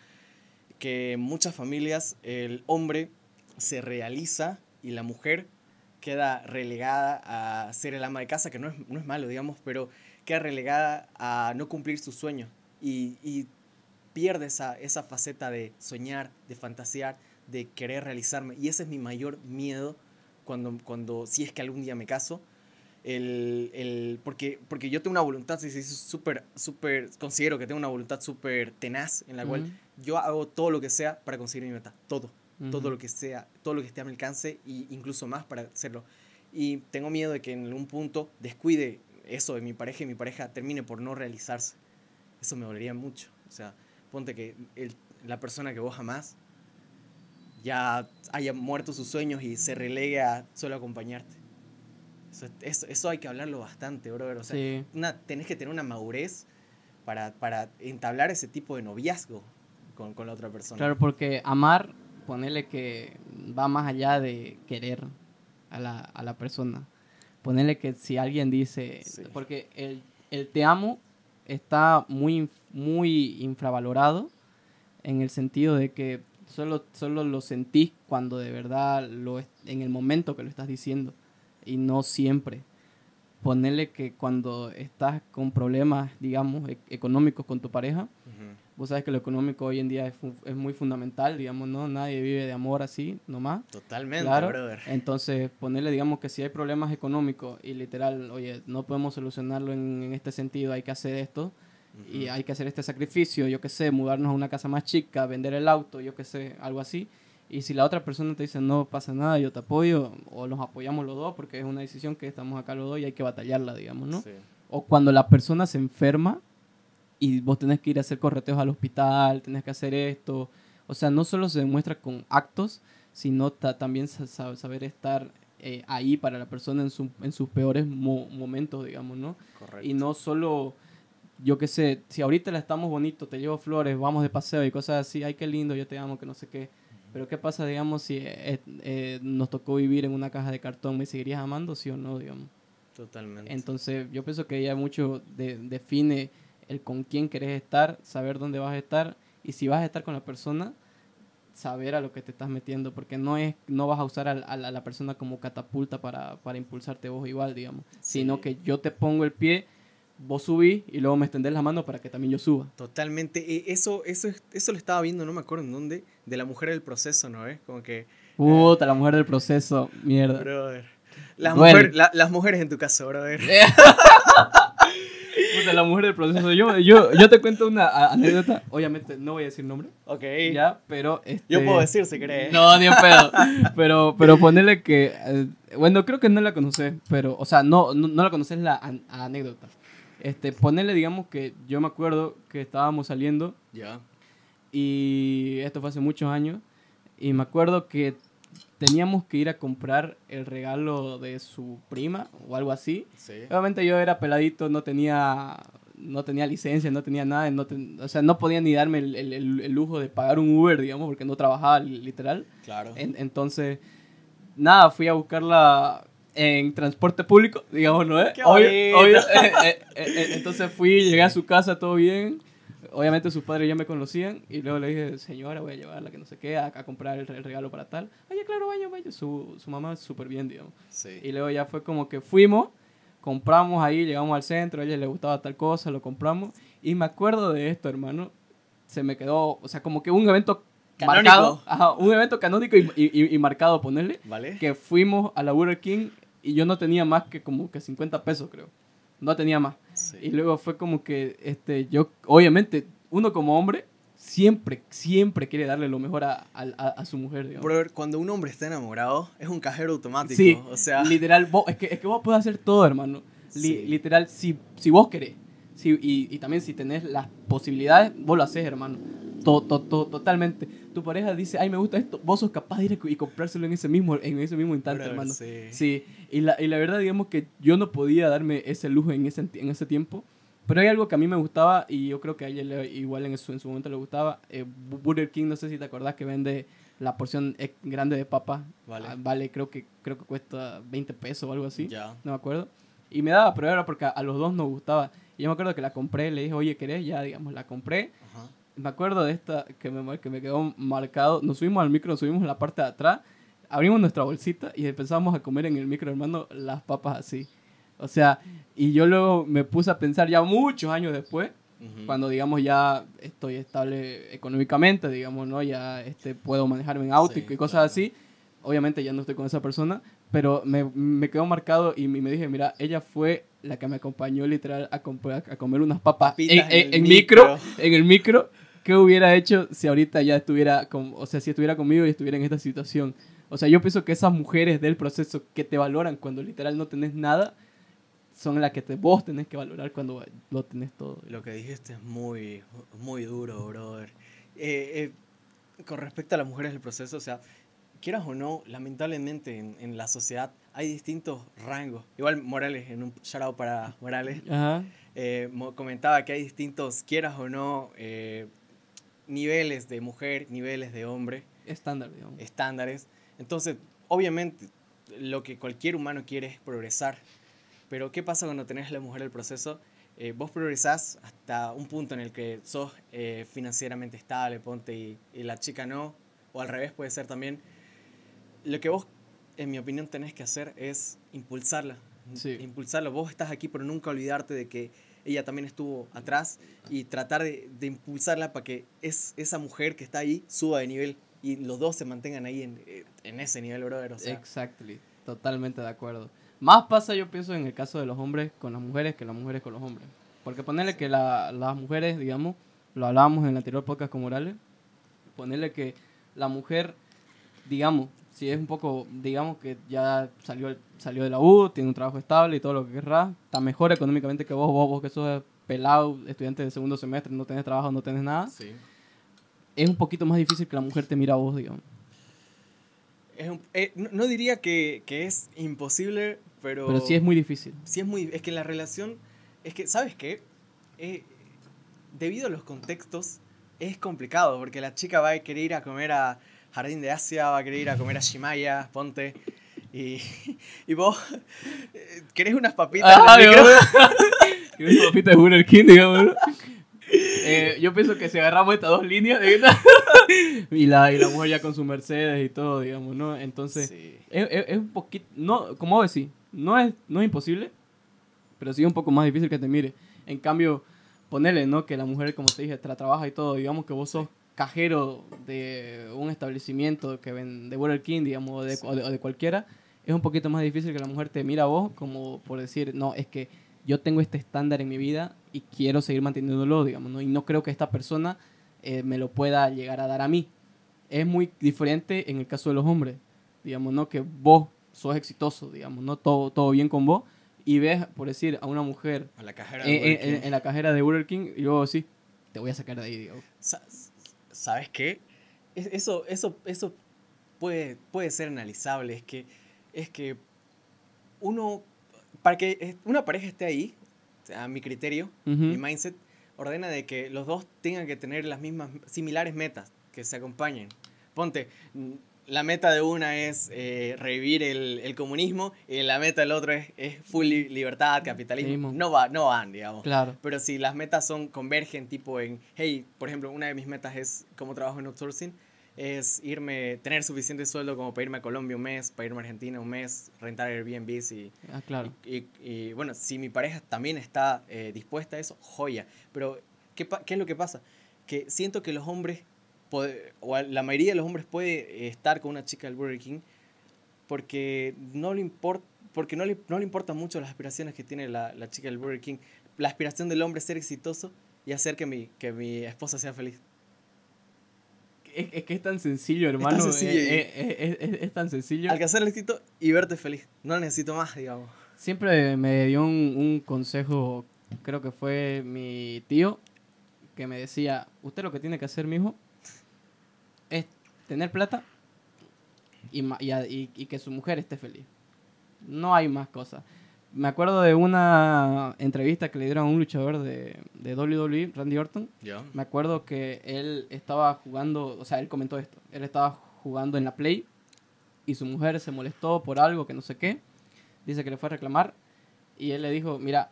Que en muchas familias el hombre se realiza y la mujer queda relegada a ser el ama de casa, que no es, no es malo, digamos, pero queda relegada a no cumplir sus sueños y, y pierde esa, esa faceta de soñar, de fantasear, de querer realizarme. Y ese es mi mayor miedo cuando, cuando si es que algún día me caso. El, el, porque, porque yo tengo una voluntad, sí, sí, súper, súper, considero que tengo una voluntad súper tenaz en la cual yo hago todo lo que sea para conseguir mi meta, todo todo lo que sea, todo lo que esté a mi alcance e incluso más para hacerlo. Y tengo miedo de que en algún punto descuide eso de mi pareja y mi pareja termine por no realizarse. Eso me dolería mucho. O sea, ponte que el- la persona que vos amás ya haya muerto sus sueños y se relegue a solo acompañarte. Eso, eso, eso hay que hablarlo bastante, brother. O sea, Sí. una, tenés que tener una madurez para, para entablar ese tipo de noviazgo con, con la otra persona. Claro, porque amar, ponerle que va más allá de querer a la, a la persona. Ponerle que si alguien dice, Sí. porque el, el te amo está muy, muy infravalorado en el sentido de que solo, solo lo sentís cuando de verdad lo es- en el momento que lo estás diciendo y no siempre. Ponerle que cuando estás con problemas, digamos, e- económicos con tu pareja, Ujú. Vos sabes que lo económico hoy en día es, muy fundamental, digamos, ¿no? Nadie vive de amor así, nomás. Totalmente, Claro. brother. Entonces, ponerle, digamos, que si hay problemas económicos y literal, oye, no podemos solucionarlo en, en este sentido, hay que hacer esto y hay que hacer este sacrificio, yo qué sé, mudarnos a una casa más chica, vender el auto, yo qué sé, algo así. Y si la otra persona te dice, no pasa nada, yo te apoyo, o los apoyamos los dos, porque es una decisión que estamos acá los dos y hay que batallarla, digamos, ¿no? Sí. O cuando la persona se enferma y vos tenés que ir a hacer correteos al hospital, tenés que hacer esto. O sea, no solo se demuestra con actos, sino ta- también sa- sa- saber estar eh, ahí para la persona en, su- en sus peores mo- momentos, digamos, ¿no? Correcto. Y no solo, yo qué sé, si ahorita la estamos bonito, te llevo flores, vamos de paseo y cosas así, ay, qué lindo, yo te amo, que no sé qué. Pero ¿qué pasa, digamos, si eh, eh, nos tocó vivir en una caja de cartón? ¿Me seguirías amando, sí o no, digamos? Totalmente. Entonces, yo pienso que ella mucho de- define el con quién querés estar, saber dónde vas a estar y si vas a estar con la persona, saber a lo que te estás metiendo, porque no es no vas a usar a, a la, a la persona como catapulta para, para impulsarte vos igual, digamos, sino que yo te pongo el pie, vos subís y luego me extendés la mano para que también yo suba. Totalmente. Eso, eso, es- eso lo estaba viendo, no me acuerdo en dónde, de la mujer del proceso, ¿no ves? Como que, Puta, la mujer del proceso, mierda. brother. Las, mujer- la- las mujeres en tu caso, brother. Puta, la mujer del proceso. Yo, yo, yo te cuento una anécdota, obviamente no voy a decir nombre, Ok. ya, pero... Este... Yo puedo decir si querés. No, ni en pedo. Pero, pero ponerle que. eh, bueno, creo que no la conoces, pero. O sea, no, no, no la conoces la an- anécdota. Este, ponerle, digamos que yo me acuerdo que estábamos saliendo Ya. y esto fue hace muchos años. Y me acuerdo que teníamos que ir a comprar el regalo de su prima o algo así. Sí. Obviamente yo era peladito, no tenía, no tenía licencia, no tenía nada, no ten- o sea, no podía ni darme el, el- el- lujo de pagar un Uber, digamos, porque no trabajaba li- literal. Claro. En- entonces, nada, fui a buscarla en transporte público, digamos, ¿no? ¡Qué Obvio- bonito! obvio, eh, eh, eh, eh, entonces fui, llegué a su casa, todo bien. Obviamente sus padres ya me conocían y luego le dije, señora, voy a llevarla, que no sé qué, a, a comprar el, el regalo para tal. Oye, claro, vaya, vaya. Su, su mamá súper bien, digamos. Sí. Y luego ya fue como que fuimos, compramos ahí, llegamos al centro, a ella le gustaba tal cosa, lo compramos. Y me acuerdo de esto, hermano. Se me quedó, o sea, como que un evento Canónico. marcado. Ajá, un evento canónico y, y- y marcado, ponerle. ¿Vale? Que fuimos a la Burger King y yo no tenía más que como que 50 pesos, creo. No tenía más. Sí. Y luego fue como que, este, yo, obviamente, uno como hombre, siempre, siempre quiere darle lo mejor a, a, a- su mujer, digamos. Brother, cuando un hombre está enamorado, es un cajero automático. Sí, O sea, literal, vos, es, que, es que vos podés hacer todo, hermano. Li- Sí. Literal, si, si vos querés. Si, y, y también si tenés las posibilidades, vos lo haces, hermano. To- to- to- totalmente. Tu pareja dice, ay, me gusta esto. Vos sos capaz de ir y comprárselo en ese mismo, en ese mismo instante, brother, hermano. sí. Sí, y la, y la verdad, digamos que yo no podía darme ese lujo en ese, en ese tiempo. Pero hay algo que a mí me gustaba y yo creo que a ella le- igual en su, en su momento le gustaba. Eh, Bu- Burger King, no sé si te acordás que vende la porción ex- grande de papa. Vale. Ah, vale, creo que, creo que cuesta 20 pesos o algo así. Ya. No me acuerdo. Y me daba, pero era porque a, a los dos nos gustaba. Y yo me acuerdo que la compré, le dije, oye, ¿querés? Ya, digamos, la compré. Ajá. Me acuerdo de esta que me, que me quedó marcado. Nos subimos al micro, nos subimos en la parte de atrás, abrimos nuestra bolsita y empezamos a comer en el micro, hermano, las papas así. O sea, y yo luego me puse a pensar ya muchos años después, Ujú. cuando digamos ya estoy estable económicamente, digamos, ¿no? Ya este, puedo manejarme en auto y- Sí, y cosas claro. así. Obviamente ya no estoy con esa persona, pero me, me quedó marcado y me dije, mira, ella fue la que me acompañó literal a, a comer unas papas en, en en- micro. en el micro. ¿Qué hubiera hecho si ahorita ya estuviera, con, o sea, si estuviera conmigo y estuviera en esta situación? O sea, yo pienso que esas mujeres del proceso que te valoran cuando literal no tenés nada, son las que te, vos tenés que valorar cuando lo tenés todo. Lo que dijiste es muy, muy duro, brother. Eh, eh, con respecto a las mujeres del proceso, o sea, quieras o no, lamentablemente en, en la sociedad hay distintos rangos. Igual Morales, en un shout out para Morales, Ajá. eh, comentaba que hay distintos, quieras o no, eh, niveles de mujer, niveles de hombre, Estándar, digamos. estándares. Entonces, obviamente, lo que cualquier humano quiere es progresar. Pero, ¿qué pasa cuando tenés la mujer del proceso? Eh, vos progresás hasta un punto en el que sos eh, financieramente estable, ponte, y, y la chica no, o al revés puede ser también. Lo que vos, en mi opinión, tenés que hacer es impulsarla. Sí. Impulsarla. Vos estás aquí, pero nunca olvidarte de que ella también estuvo atrás y tratar de, de impulsarla para que es, esa mujer que está ahí suba de nivel y los dos se mantengan ahí en, eh, en ese nivel, brother. O Exactly. Totalmente de acuerdo. Más pasa, yo pienso, en el caso de los hombres con las mujeres que las mujeres con los hombres. Porque ponerle que la- las mujeres, digamos, lo hablábamos en el anterior podcast con Morales, ponerle que la mujer, digamos, si es un poco, digamos que ya salió, salió de la U, tiene un trabajo estable y todo lo que querrá, está mejor económicamente que vos, vos, vos que sos pelado, estudiante de segundo semestre, no tenés trabajo, no tenés nada, sí. es un poquito más difícil que la mujer te mira a vos, digamos. Es un- eh, no, no diría que, que es imposible, pero... Pero sí es muy difícil. sí es muy... Es que la relación... Es que, ¿sabes qué? Eh, debido a los contextos, es complicado, porque la chica va a querer ir a comer a Jardín de Asia, va a querer ir a comer a Shimaya, ponte, y, y vos eh, querés unas papitas. Ah, micro. digamos. Que un papita de Burger King, digamos. ¿no? Eh, yo pienso que si agarramos estas dos líneas y, la, y la mujer ya con su Mercedes y todo, digamos, ¿no? Entonces, Sí. es, es- es un poquito, no, como decís, no es, no es imposible, pero sí es un poco más difícil que te mire. En cambio, ponerle, ¿no? Que la mujer, como te dije, tra trabaja y todo, digamos que vos sos cajero de un establecimiento que ven, de Burger King, digamos, o de, Sí. o de- o de cualquiera, es un poquito más difícil que la mujer te mira a vos como por decir, no, es que yo tengo este estándar en mi vida y quiero seguir manteniéndolo, digamos, ¿no? Y no creo que esta persona eh, me lo pueda llegar a dar a mí. Es muy diferente en el caso de los hombres, digamos, ¿no? Que vos sos exitoso, digamos, ¿no? Todo, todo bien con vos y ves, por decir, a una mujer A la en, en- en la cajera de Burger King y luego sí, te voy a sacar de ahí, digamos. Sa- ¿Sabes qué? Es- Eso, eso, eso puede, puede ser analizable. Es que, es que uno, para que una pareja esté ahí, a mi criterio, mi mindset, ordena de que los dos tengan que tener las mismas, similares metas, que se acompañen. Ponte, la meta de una es eh, revivir el, el comunismo y la meta del otro es, es full li- libertad, capitalismo. No, va, no van, digamos. Claro. Pero si las metas son convergen, tipo en, hey, por ejemplo, una de mis metas es, como trabajo en outsourcing, es irme, tener suficiente sueldo como para irme a Colombia un mes, para irme a Argentina un mes, rentar Airbnb y, Ah, claro. y, y, bueno, si mi pareja también está eh, dispuesta a eso, joya. Pero, ¿qué, ¿qué es lo que pasa? Que siento que los hombres, puede- o la mayoría de los hombres puede eh, estar con una chica del Burger King porque no le importa porque no le, no le importan mucho las aspiraciones que tiene la, la chica del Burger King. La aspiración del hombre es ser exitoso y hacer que mi, que mi esposa sea feliz. Es, es que es tan sencillo, hermano. sencillo eh, y- eh, eh, es, es- es tan sencillo. Alcanzar el éxito y verte feliz. No necesito más, digamos. Siempre me dio un, un consejo, creo que fue mi tío, que me decía, usted lo que tiene que hacer, mijo, es tener plata y, ma- y, a- y- y que su mujer esté feliz. No hay más cosas. Me acuerdo de una entrevista que le dieron a un luchador de, de WWE, Randy Orton, me acuerdo que él estaba jugando, o sea, él comentó esto, él estaba jugando en la Play y su mujer se molestó por algo que no sé qué, dice que le fue a reclamar y él le dijo, mira,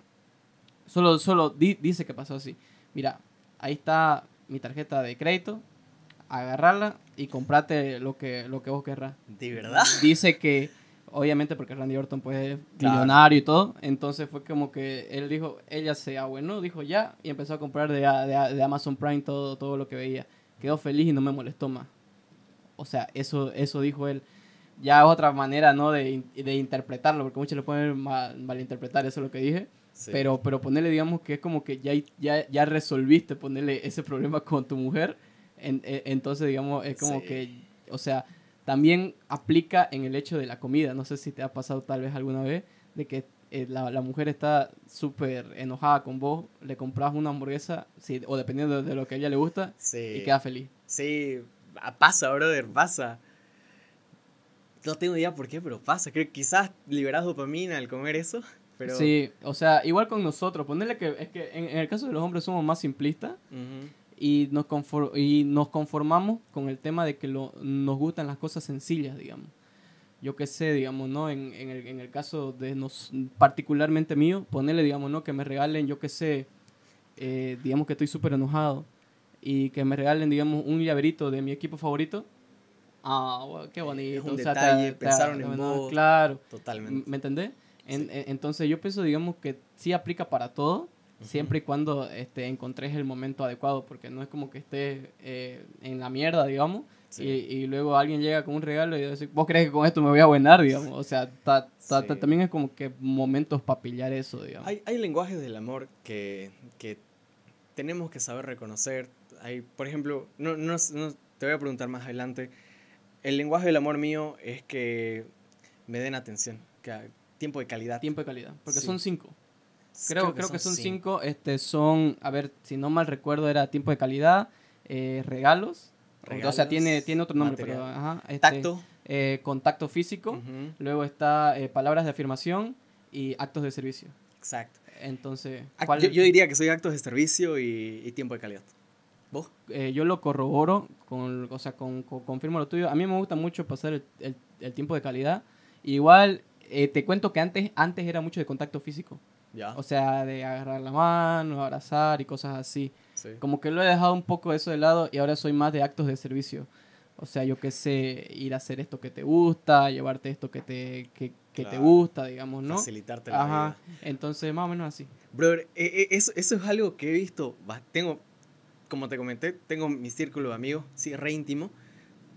solo, solo di- dice que pasó así, mira, ahí está mi tarjeta de crédito, agarrarla y comprate lo que, lo que vos querrás. ¿De verdad? Dice que, obviamente porque Randy Orton pues es Claro. millonario y todo, entonces fue como que él dijo, ella se abuenó, dijo ya, y empezó a comprar de, de Amazon Prime todo, todo lo que veía. Quedó feliz y no me molestó más. O sea, eso, eso dijo él. Ya es otra manera, ¿no? De, de interpretarlo, porque muchos le pueden mal- malinterpretar eso lo que dije. Sí. Pero, pero ponerle, digamos, que es como que ya, ya, ya resolviste ponerle ese problema con tu mujer. En- en- entonces, digamos, es como Sí. que, o sea, también aplica en el hecho de la comida. No sé si te ha pasado tal vez alguna vez de que eh, la, la mujer está súper enojada con vos, le compras una hamburguesa, sí, o dependiendo de, lo que a ella le gusta, Sí. y queda feliz. Sí, pasa, brother, pasa. No tengo idea por qué, pero pasa. Creo que quizás liberas dopamina al comer eso, pero... Sí, o sea, igual con nosotros, ponerle que es que en, en el caso de los hombres somos más simplistas Ujú. Y nos, confor- y nos conformamos con el tema de que lo, nos gustan las cosas sencillas, digamos. Yo qué sé, digamos, ¿no? En, en, el, en el caso de nos, particularmente mío, ponerle, digamos, ¿no? Que me regalen, yo qué sé, eh, digamos que estoy súper enojado y que me regalen, digamos, un llaverito de mi equipo favorito. Ah, qué bonito. un o sea, detalle, te- pensaron en vos. Claro. Totalmente. ¿Me entendés? En- Sí. en- entonces yo pienso, digamos, que sí aplica para todo, Siempre y cuando este, encontres el momento adecuado, porque no es como que estés eh, en la mierda, digamos, Sí. y, y luego alguien llega con un regalo y dice, vos crees que con esto me voy a buenar, digamos. O sea, ta- ta- también es como que momentos para pillar eso, digamos. Hay, hay lenguajes del amor que, que tenemos que saber reconocer. Hay, por ejemplo, no, no, no- te voy a preguntar más adelante. El lenguaje del amor mío es que me den atención, que tiempo de calidad. Tiempo de calidad, porque Sí. son cinco. Creo, creo, que, son cinco. Este, son, a ver, si no mal recuerdo, era tiempo de calidad, eh, regalos. o sea, Regalos, tiene, tiene otro nombre, pero material. ajá, este, Tacto. eh, contacto físico. Ujú, Luego está eh, palabras de afirmación y actos de servicio. Exacto. Entonces, ¿cuál- Yo, yo diría que soy actos de servicio y, y tiempo de calidad. ¿Vos? eh, yo lo corroboro, con, o sea, con, con- confirmo lo tuyo. A mí me gusta mucho pasar el, el- el tiempo de calidad. Igual, eh, te cuento que antes, antes era mucho de contacto físico. Ya. O sea, de agarrar la mano, abrazar y cosas así. Sí. Como que lo he dejado un poco eso de lado y ahora soy más de actos de servicio. O sea, yo qué sé, ir a hacer esto que te gusta, llevarte esto que te, que, que te Claro. gusta, digamos, ¿no? Facilitarte la Ajá. vida. Entonces, más o menos así. Brother, eh, eh, eso, eso es algo que he visto. Tengo, como te comenté, tengo mi círculo de amigos, sí, re íntimo.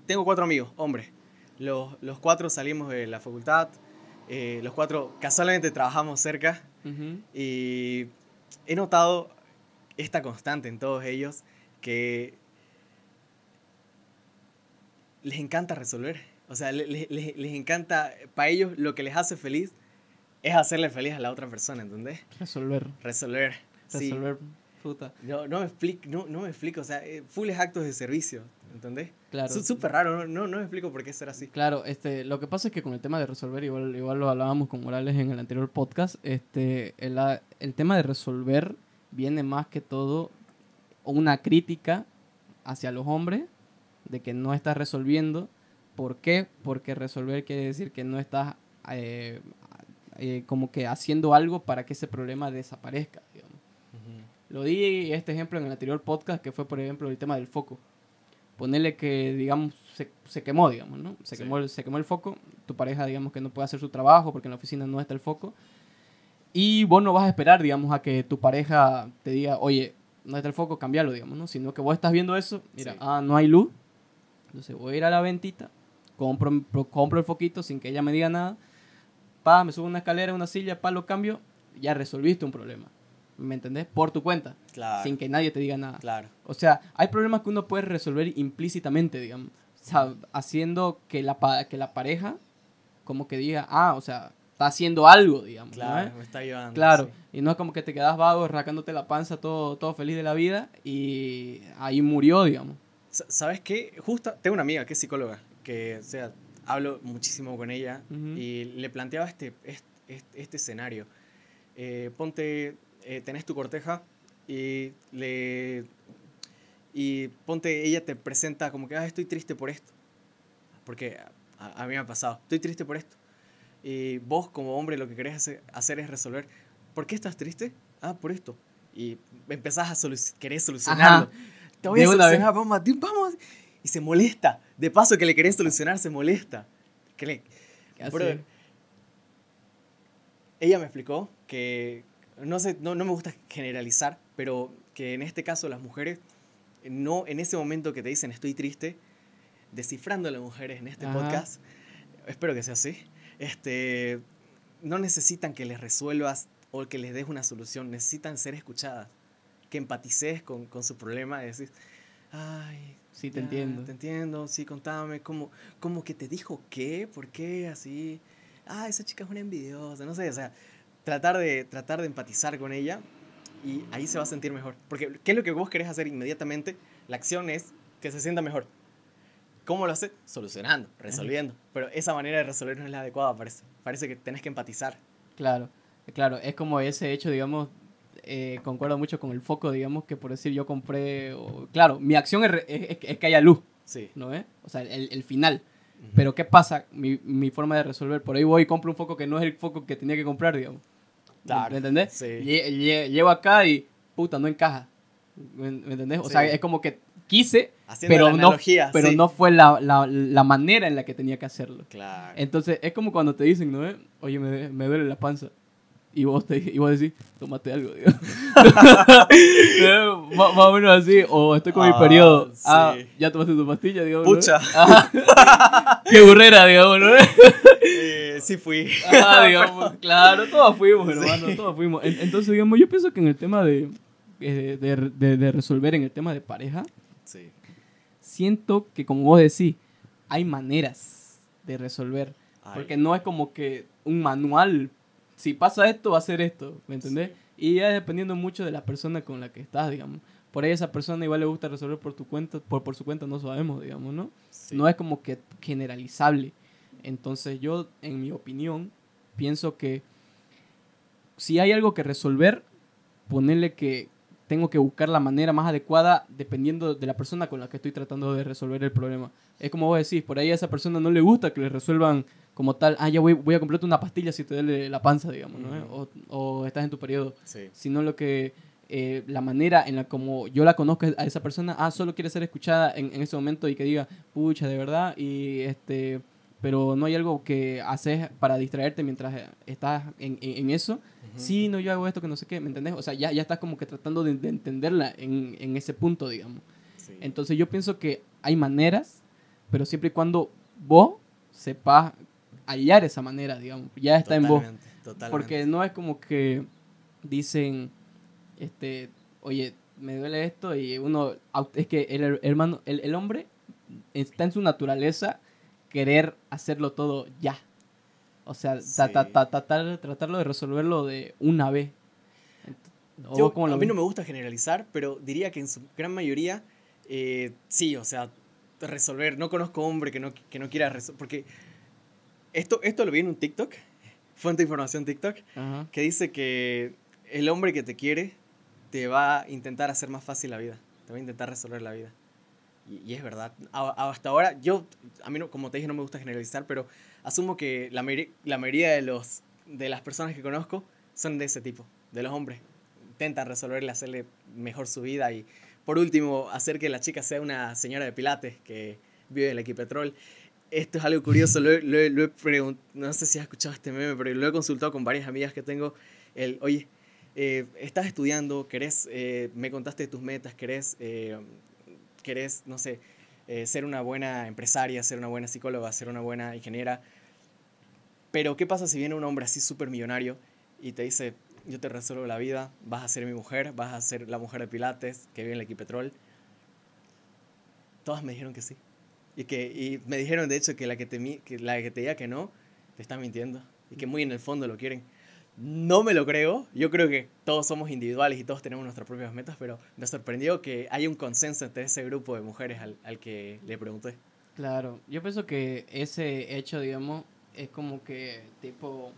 Tengo cuatro amigos, hombres. Los, los cuatro salimos de la facultad. eh, los cuatro casualmente trabajamos cerca. Ujú. Y he notado esta constante en todos ellos que les encanta resolver. O sea, le- le- le- les encanta, para ellos lo que les hace feliz es hacerle feliz a la otra persona, ¿entendés? Resolver. Resolver. Sí. Resolver. Puta. No, no me explico, no, no me explico, o sea, eh, full es actos de servicio, ¿entendés? Claro. Es súper raro, no, no, no me explico por qué será así. Claro, este, lo que pasa es que con el tema de resolver, igual, igual lo hablábamos con Morales en el anterior podcast, este, el, a- el tema de resolver viene más que todo una crítica hacia los hombres de que no estás resolviendo. ¿Por qué? Porque resolver quiere decir que no estás eh, eh, como que haciendo algo para que ese problema desaparezca. digamos. Lo di este ejemplo en el anterior podcast, que fue, por ejemplo, el tema del foco. Ponerle que, digamos, se, se quemó, digamos, ¿no? Se, Sí. quemó el, se quemó el foco. Tu pareja, digamos, que no puede hacer su trabajo porque en la oficina no está el foco. Y vos no vas a esperar, digamos, a que tu pareja te diga, oye, no está el foco, cambialo, digamos, ¿no? Sino que vos estás viendo eso, mira, Sí. ah, no hay luz. Entonces voy a ir a la ventita, compro, pro- compro el foquito sin que ella me diga nada. Pa, me subo una escalera, una silla, pa, lo cambio. Ya resolviste un problema. ¿Me entendés? Por tu cuenta. Claro, Sin que nadie te diga nada. claro. O sea, hay problemas que uno puede resolver implícitamente, digamos. O sea, haciendo que la, que la pareja como que diga, ah, o sea, está haciendo algo, digamos. ¿no, Claro, eh? me está ayudando. Claro, sí. y no es como que te quedas vago, rascándote la panza, todo, todo feliz de la vida, y ahí murió, digamos. Sa- ¿Sabes qué? Justo, tengo una amiga que es psicóloga, que, o sea, hablo muchísimo con ella Ujú. y le planteaba este, este, este- este escenario. Eh, ponte, eh, tenés tu corteja y le... Y ponte, ella te presenta como que, ah, estoy triste por esto. Porque a, a mí me ha pasado, estoy triste por esto. Y vos como hombre lo que querés hacer, hacer es resolver, ¿por qué estás triste? Ah, por esto. Y empezás a solu querer solucionarlo. Te voy De a solucionar, vamos, vamos. Y se molesta. De paso que le querés solucionar, se molesta. Que le- ella me explicó que, no sé, no, no me gusta generalizar, pero que en este caso las mujeres, no en ese momento que te dicen estoy triste, descifrando a las mujeres en este Ajá. podcast, espero que sea así, este, no necesitan que les resuelvas o que les des una solución, necesitan ser escuchadas, que empatices con, con su problema y decís, ay, Sí, te ya, entiendo. Te entiendo, sí, contame, ¿cómo, cómo que te dijo qué? ¿Por qué? Así, ah, esa chica es una envidiosa, no sé, o sea, tratar de, tratar de empatizar con ella y ahí se va a sentir mejor. Porque, ¿qué es lo que vos querés hacer inmediatamente? La acción es que se sienta mejor. ¿Cómo lo hace? Solucionando, resolviendo. Pero esa manera de resolver no es la adecuada, parece. Parece que tenés que empatizar. Claro, claro, es como ese hecho, digamos, eh, concuerdo mucho con el foco, digamos, que por decir yo compré, o- claro, mi acción es, es- es que- haya luz, Sí. ¿no es? O sea, el, el final. Pero ¿qué pasa? Mi, mi forma de resolver, por ahí voy y compro un foco que no es el foco que tenía que comprar, digamos. Claro, ¿Me entendés? sí. Lle- lle- Llego acá y, puta, no encaja. ¿Me, me entendés? O Sí. sea, es como que quise, Haciendo pero, no, pero sí. no fue la, la, la manera en la que tenía que hacerlo. Claro. Entonces, es como cuando te dicen, ¿no? eh? Oye, me, me duele la panza. Y vos, te, y vos decís, tómate algo, más, más o menos así. O estoy con mi Ah, periodo. sí. Ah, ya tomaste tu pastilla, digamos. Pucha. Ajá. Qué burrera, digamos, ¿no? Eh, sí fui. Ah, digamos, claro, todos fuimos, hermano, todos fuimos. En- Entonces, digamos, yo pienso que en el tema de, eh, de, de- de resolver, en el tema de pareja, Sí. siento que, como vos decís, hay maneras de resolver. Ay, Porque no es como que un manual. Si pasa esto, va a ser esto, ¿me entendés? Y ya dependiendo mucho de la persona con la que estás, digamos. Por ahí esa persona igual le gusta resolver por tu cuenta, por, por su cuenta no sabemos, digamos, ¿no? sí. No es como que generalizable. Entonces yo, en mi opinión, pienso que si hay algo que resolver, ponerle que tengo que buscar la manera más adecuada dependiendo de la persona con la que estoy tratando de resolver el problema. Es como vos decís, por ahí a esa persona no le gusta que le resuelvan como tal, ah, ya voy, voy a comprarte una pastilla si te duele la panza, digamos, ¿no? O, o estás en tu periodo Sí. sino lo que eh, la manera en la como yo la conozco a esa persona, ah, solo quiere ser escuchada en, en ese momento y que diga, pucha, de verdad, y este, pero no hay algo que haces para distraerte mientras estás en, en, en eso. Sí, no, yo hago esto que no sé qué, ¿me entendés? O sea, ya, ya estás como que tratando de, de entenderla en, en ese punto, digamos. Sí. Entonces yo pienso que hay maneras, pero siempre y cuando vos sepas hallar esa manera, digamos, ya está en vos. Totalmente, totalmente. Porque no es como que dicen, este, oye, me duele esto y uno, es que el her- hermano, el, el hombre está en su naturaleza querer hacerlo todo ya. O sea, ta- ta- Sí. ta- tratar, tratarlo de resolverlo de una vez. Ent- ¿o Yo- a mí ves? no me gusta generalizar, pero diría que en su gran mayoría, eh, sí, o sea, resolver. No conozco hombre que no, que no quiera resolver. Porque esto, esto lo vi en un TikTok, fuente de información TikTok, Ajá. que dice que el hombre que te quiere te va a intentar hacer más fácil la vida, te va a intentar resolver la vida. Y, y es verdad. A- hasta ahora, yo, a mí, no, como te dije, no me gusta generalizar, pero asumo que la, la mayoría de, los, de las personas que conozco son de ese tipo, de los hombres. Intentan resolverle, hacerle mejor su vida y, por último, hacer que la chica sea una señora de pilates que vive en el Equipetrol. Esto es algo curioso, lo, lo lo he no sé si has escuchado este meme, pero lo he consultado con varias amigas que tengo. El, oye, eh, estás estudiando, querés, eh, me contaste tus metas, querés, eh, querés no sé, eh, ser una buena empresaria, ser una buena psicóloga, ser una buena ingeniera. Pero, ¿qué pasa si viene un hombre así súper millonario y te dice, yo te resuelvo la vida, vas a ser mi mujer, vas a ser la mujer de Pilates que vive en el Equipetrol? Todas me dijeron que sí. Y, que, y me dijeron, de hecho, que la que, te, que la que te diga que no, te está mintiendo. Y que muy en el fondo lo quieren. No me lo creo. Yo creo que todos somos individuales y todos tenemos nuestras propias metas, pero me sorprendió que hay un consenso entre ese grupo de mujeres al, al que le pregunté. Claro, yo pienso que ese hecho, digamos, es como que, tipo,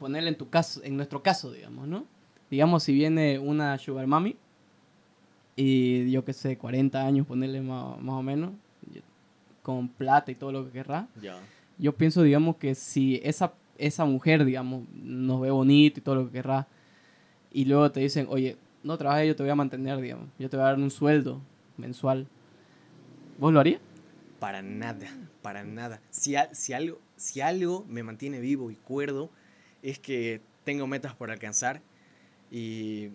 ponerle en tu caso, en nuestro caso, digamos, ¿no? Digamos, si viene una sugar mami y yo qué sé, 40 años, ponerle más, más o menos, con plata y todo lo que querrá, Ya. yo pienso, digamos, que si esa, esa mujer, digamos, nos ve bonito y todo lo que querrá, y luego te dicen, oye, no trabajes, yo te voy a mantener, digamos, yo te voy a dar un sueldo mensual, ¿vos lo harías? Para nada, para nada. Si, si, algo, si algo me mantiene vivo y cuerdo, es que tengo metas por alcanzar y,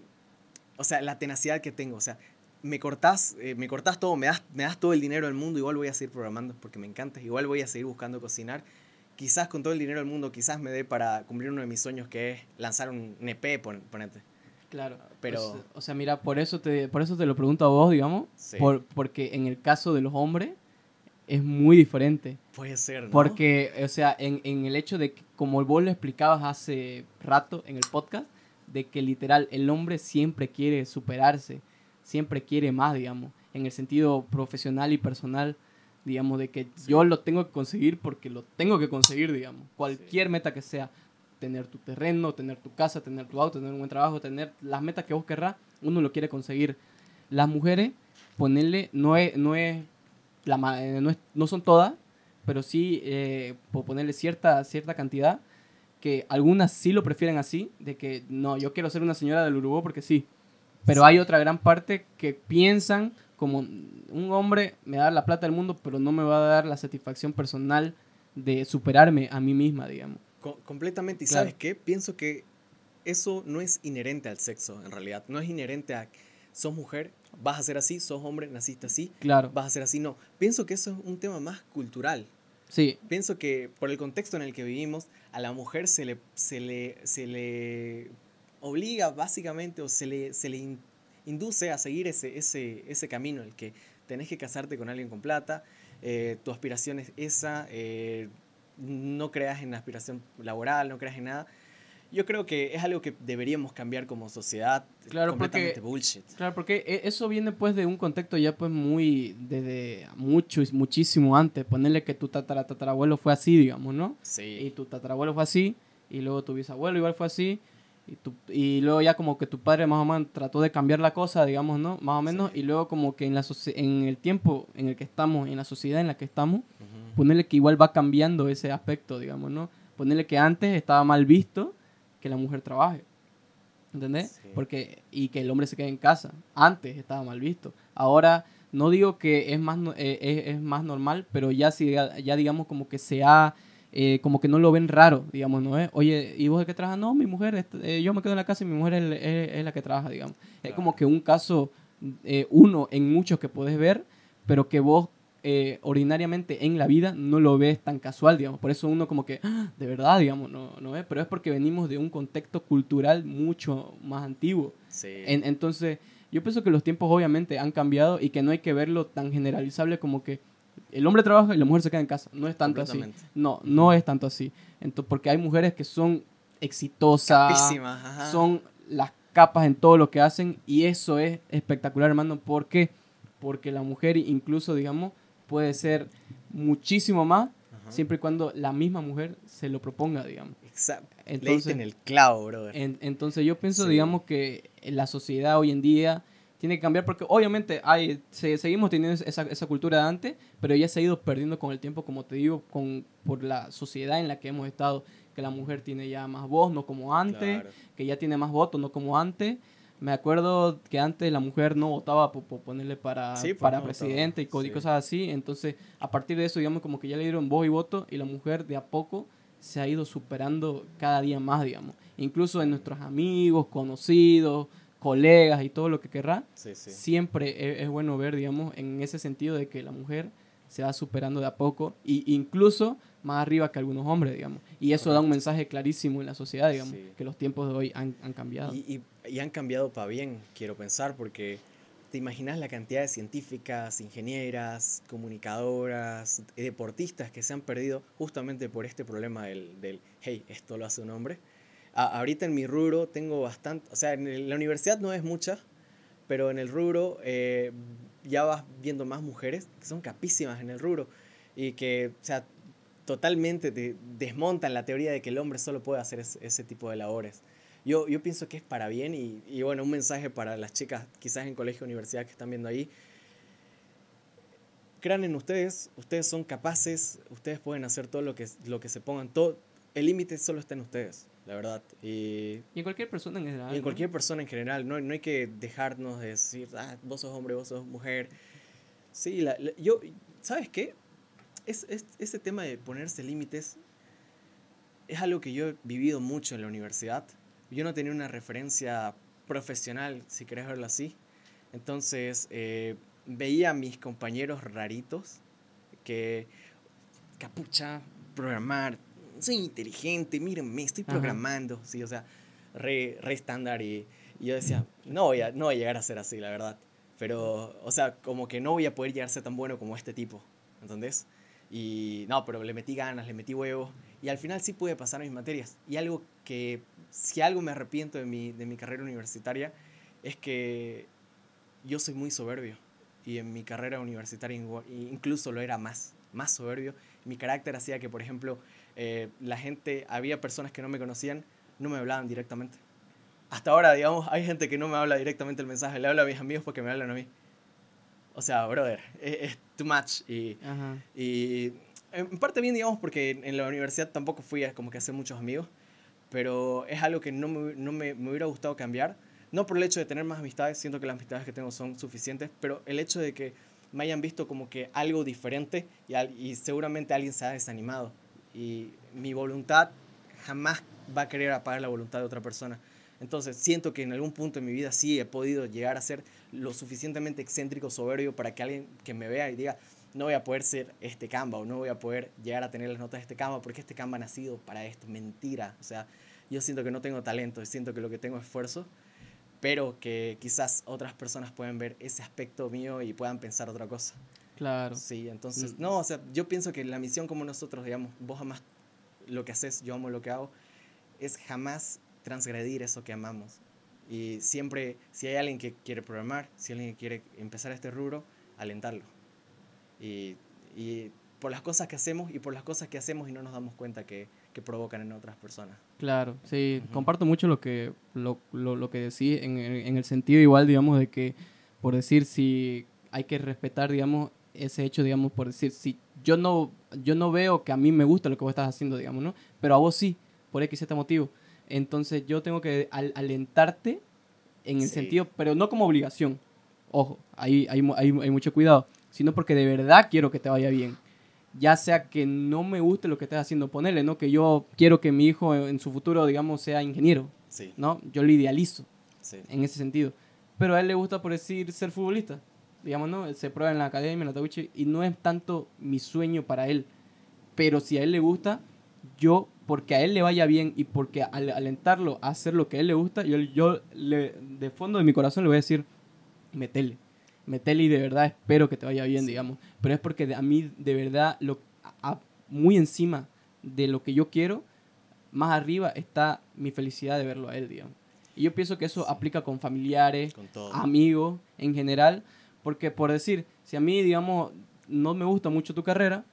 o sea, la tenacidad que tengo, o sea, me cortás, eh, me cortás todo, me das, me das todo el dinero del mundo, igual voy a seguir programando porque me encanta, igual voy a seguir buscando cocinar. Quizás con todo el dinero del mundo, quizás me dé para cumplir uno de mis sueños que es lanzar un EP, pon- ponete. Claro, Pero- pues, o sea, mira, por eso te, por eso te lo pregunto a vos, digamos, Sí. por, porque en el caso de los hombres es muy diferente. Puede ser, ¿no? Porque, o sea, en, en el hecho de que, como vos lo explicabas hace rato en el podcast, de que literal el hombre siempre quiere superarse, siempre quiere más, digamos, en el sentido profesional y personal, digamos, de que Sí. yo lo tengo que conseguir porque lo tengo que conseguir, digamos, cualquier meta que sea, tener tu terreno, tener tu casa, tener tu auto, tener un buen trabajo, tener las metas que vos querrás, uno lo quiere conseguir. Las mujeres, ponerle, no es, no es, la, eh, no, es- no son todas, pero sí eh, por ponerle cierta, cierta cantidad, que algunas sí lo prefieren así, de que no, yo quiero ser una señora del Uruguay porque sí, pero Sí. hay otra gran parte que piensan como un hombre me da la plata del mundo, pero no me va a dar la satisfacción personal de superarme a mí misma, digamos. Co- completamente. ¿Y Claro. sabes qué? Pienso que eso no es inherente al sexo, en realidad. No es inherente a sos mujer, vas a ser así, sos hombre, naciste así, Claro, vas a ser así. No, pienso que eso es un tema más cultural. sí, Pienso que por el contexto en el que vivimos, a la mujer se le, se le, se le obliga básicamente o se le, se le induce a seguir ese, ese, ese camino, el que tenés que casarte con alguien con plata, eh, tu aspiración es esa, eh, no creas en aspiración laboral, no creas en nada. Yo creo que es algo que deberíamos cambiar como sociedad. Claro, completamente porque- bullshit. Claro, porque e- eso viene pues de un contexto ya pues muy, desde mucho, muchísimo antes. Ponerle que tu tatara, tatarabuelo fue así, digamos, ¿no? Y Sí, tu tatarabuelo fue así, y luego tu bisabuelo igual fue así, y, tu, y luego ya como que tu padre más o menos trató de cambiar la cosa, digamos, ¿no? Más o menos, Sí. y luego como que en, la en el tiempo en el que estamos, en la sociedad en la que estamos, ujú, ponerle que igual va cambiando ese aspecto, digamos, ¿no? Ponerle que antes estaba mal visto que la mujer trabaje. ¿Entendés? Sí. Porque, y que el hombre se quede en casa. Antes estaba mal visto. Ahora, no digo que es más, eh, es, es más normal, pero ya, ya, ya digamos como que se ha, eh, como que no lo ven raro, digamos, ¿no es? Oye, ¿y vos de qué trabajas? No, mi mujer, este, eh, yo me quedo en la casa y mi mujer es, es- es la que trabaja, digamos. Es Claro. como que un caso, eh, uno en muchos que puedes ver, pero que vos eh, ordinariamente en la vida no lo ves tan casual, digamos. Por eso uno como que, "Ah, de verdad, digamos, no, no es. Pero es porque venimos de un contexto cultural mucho más antiguo. Sí. En- entonces, yo pienso que los tiempos obviamente han cambiado y que no hay que verlo tan generalizable como que el hombre trabaja y la mujer se queda en casa. No es tanto así. No, no es tanto así. Entonces, porque hay mujeres que son exitosas, son las capas en todo lo que hacen y eso es espectacular, hermano. ¿Por qué? Porque la mujer incluso, digamos, puede ser muchísimo más Ajá. siempre y cuando la misma mujer se lo proponga, digamos. Exacto. Entonces- en el clavo, brother. En- entonces yo pienso, Sí. digamos, que la sociedad hoy en día tiene que cambiar porque obviamente hay, se- seguimos teniendo esa, esa cultura de antes, pero ya se ha ido perdiendo con el tiempo, como te digo, con, por la sociedad en la que hemos estado, que la mujer tiene ya más voz, no como antes, Claro. que ya tiene más votos, no como antes. Me acuerdo que antes la mujer no votaba por, por ponerle para, Sí, pues, para no presidente y sí. cosas así. Entonces, a partir de eso, digamos, como que ya le dieron voz y voto y la mujer de a poco se ha ido superando cada día más, digamos. Incluso en nuestros amigos, conocidos, colegas y todo lo que querrá, Sí, sí. siempre e- es, bueno ver, digamos, en ese sentido de que la mujer se va superando de a poco e incluso más arriba que algunos hombres, digamos. Y eso da un mensaje clarísimo en la sociedad, digamos, Sí. que los tiempos de hoy han, han cambiado. Y, y- y han cambiado para bien, quiero pensar, porque te imaginas la cantidad de científicas, ingenieras, comunicadoras, deportistas que se han perdido justamente por este problema del, del hey, esto lo hace un hombre. A- ahorita en mi rubro tengo bastante, o sea, en la universidad no es mucha, pero en el rubro eh, ya vas viendo más mujeres que son capísimas en el rubro y que, o sea, totalmente te desmontan la teoría de que el hombre solo puede hacer ese, tipo de labores. Yo, yo pienso que es para bien y, y bueno, un mensaje para las chicas quizás en colegio universidad que están viendo ahí. Crean en ustedes, ustedes son capaces, ustedes pueden hacer todo lo que, lo que se pongan, todo, el límite solo está en ustedes, la verdad. Y, Y en cualquier persona en general. y en ¿no? cualquier persona en general, no, no hay que dejarnos de decir, ah, vos sos hombre, vos sos mujer. Sí, la- la- yo, ¿sabes qué? Es, es, ese tema de ponerse límites es algo que yo he vivido mucho en la universidad. Yo no tenía una referencia profesional, si querés verlo así. Entonces, eh, veía a mis compañeros raritos que, capucha, programar, soy inteligente, mírenme, estoy Ajá. programando, sí, o sea, re, re estándar y, y yo decía, no voy, a, no voy a llegar a ser así, la verdad. Pero, o sea, como que no voy a poder llegar a ser tan bueno como este tipo, ¿entendés? Y no, pero le metí ganas, le metí huevos y al final sí pude pasar mis materias. Y algo que, si algo me arrepiento de mi, de mi carrera universitaria, es que yo soy muy soberbio. Y en mi carrera universitaria incluso lo era más, más soberbio. Mi carácter hacía que, por ejemplo, eh, la gente, había personas que no me conocían, no me hablaban directamente. Hasta ahora, digamos, hay gente que no me habla directamente el mensaje, le hablo a mis amigos porque me hablan a mí. O sea, brother, es, es too much. Y, Ajá. y en parte bien, digamos, porque en la universidad tampoco fui a como que hacer muchos amigos, pero es algo que no me, no me, me hubiera gustado cambiar. No por el hecho de tener más amistades, siento que las amistades que tengo son suficientes, pero el hecho de que me hayan visto como que algo diferente y, al- y seguramente alguien se ha desanimado. Y mi voluntad jamás va a querer apagar la voluntad de otra persona. Entonces siento que en algún punto de mi vida sí he podido llegar a ser lo suficientemente excéntrico, soberbio, para que alguien que me vea y diga, no voy a poder ser este Canva o no voy a poder llegar a tener las notas de este Canva porque este Canva ha nacido para esto. Mentira. O sea, yo siento que no tengo talento, siento que lo que tengo es esfuerzo, pero que quizás otras personas pueden ver ese aspecto mío y puedan pensar otra cosa. Claro. Sí, entonces, Mm. no, o sea, yo pienso que la misión como nosotros, digamos, vos jamás lo que haces, yo amo lo que hago, es jamás transgredir eso que amamos. Y siempre, si hay alguien que quiere programar, si alguien que quiere empezar este rubro, alentarlo. Y, y por las cosas que hacemos y por las cosas que hacemos y no nos damos cuenta que, que provocan en otras personas. Claro, sí, comparto mucho lo que, lo, lo, lo que decís en, en el sentido igual, digamos, de que, por decir, si hay que respetar, digamos, ese hecho, digamos, por decir, si yo no, yo no veo que a mí me gusta lo que vos estás haciendo, digamos, ¿no? Pero a vos sí, por X, Z motivo. Entonces yo tengo que al- alentarte en el Sí. sentido, pero no como obligación. Ojo, ahí hay, hay, hay mucho cuidado, sino porque de verdad quiero que te vaya bien. Ya sea que no me guste lo que estés haciendo, ponerle, ¿no? Que yo quiero que mi hijo en su futuro, digamos, sea ingeniero, Sí, ¿no? Yo lo idealizo sí. en ese sentido. Pero a él le gusta, por decir, ser futbolista. Digamos, ¿no? Se prueba en la academia, en la Tawichi, y no es tanto mi sueño para él. Pero si a él le gusta, yo, porque a él le vaya bien y porque al alentarlo a hacer lo que a él le gusta, yo, yo le, de fondo de mi corazón le voy a decir, metele. Metele y de verdad espero que te vaya bien, digamos. Pero es porque a mí, de verdad, lo, a- muy encima de lo que yo quiero, más arriba está mi felicidad de verlo a él, digamos. Y yo pienso que eso aplica con familiares, Con amigos en general, porque por decir, si a mí, digamos, no me gusta mucho tu carrera,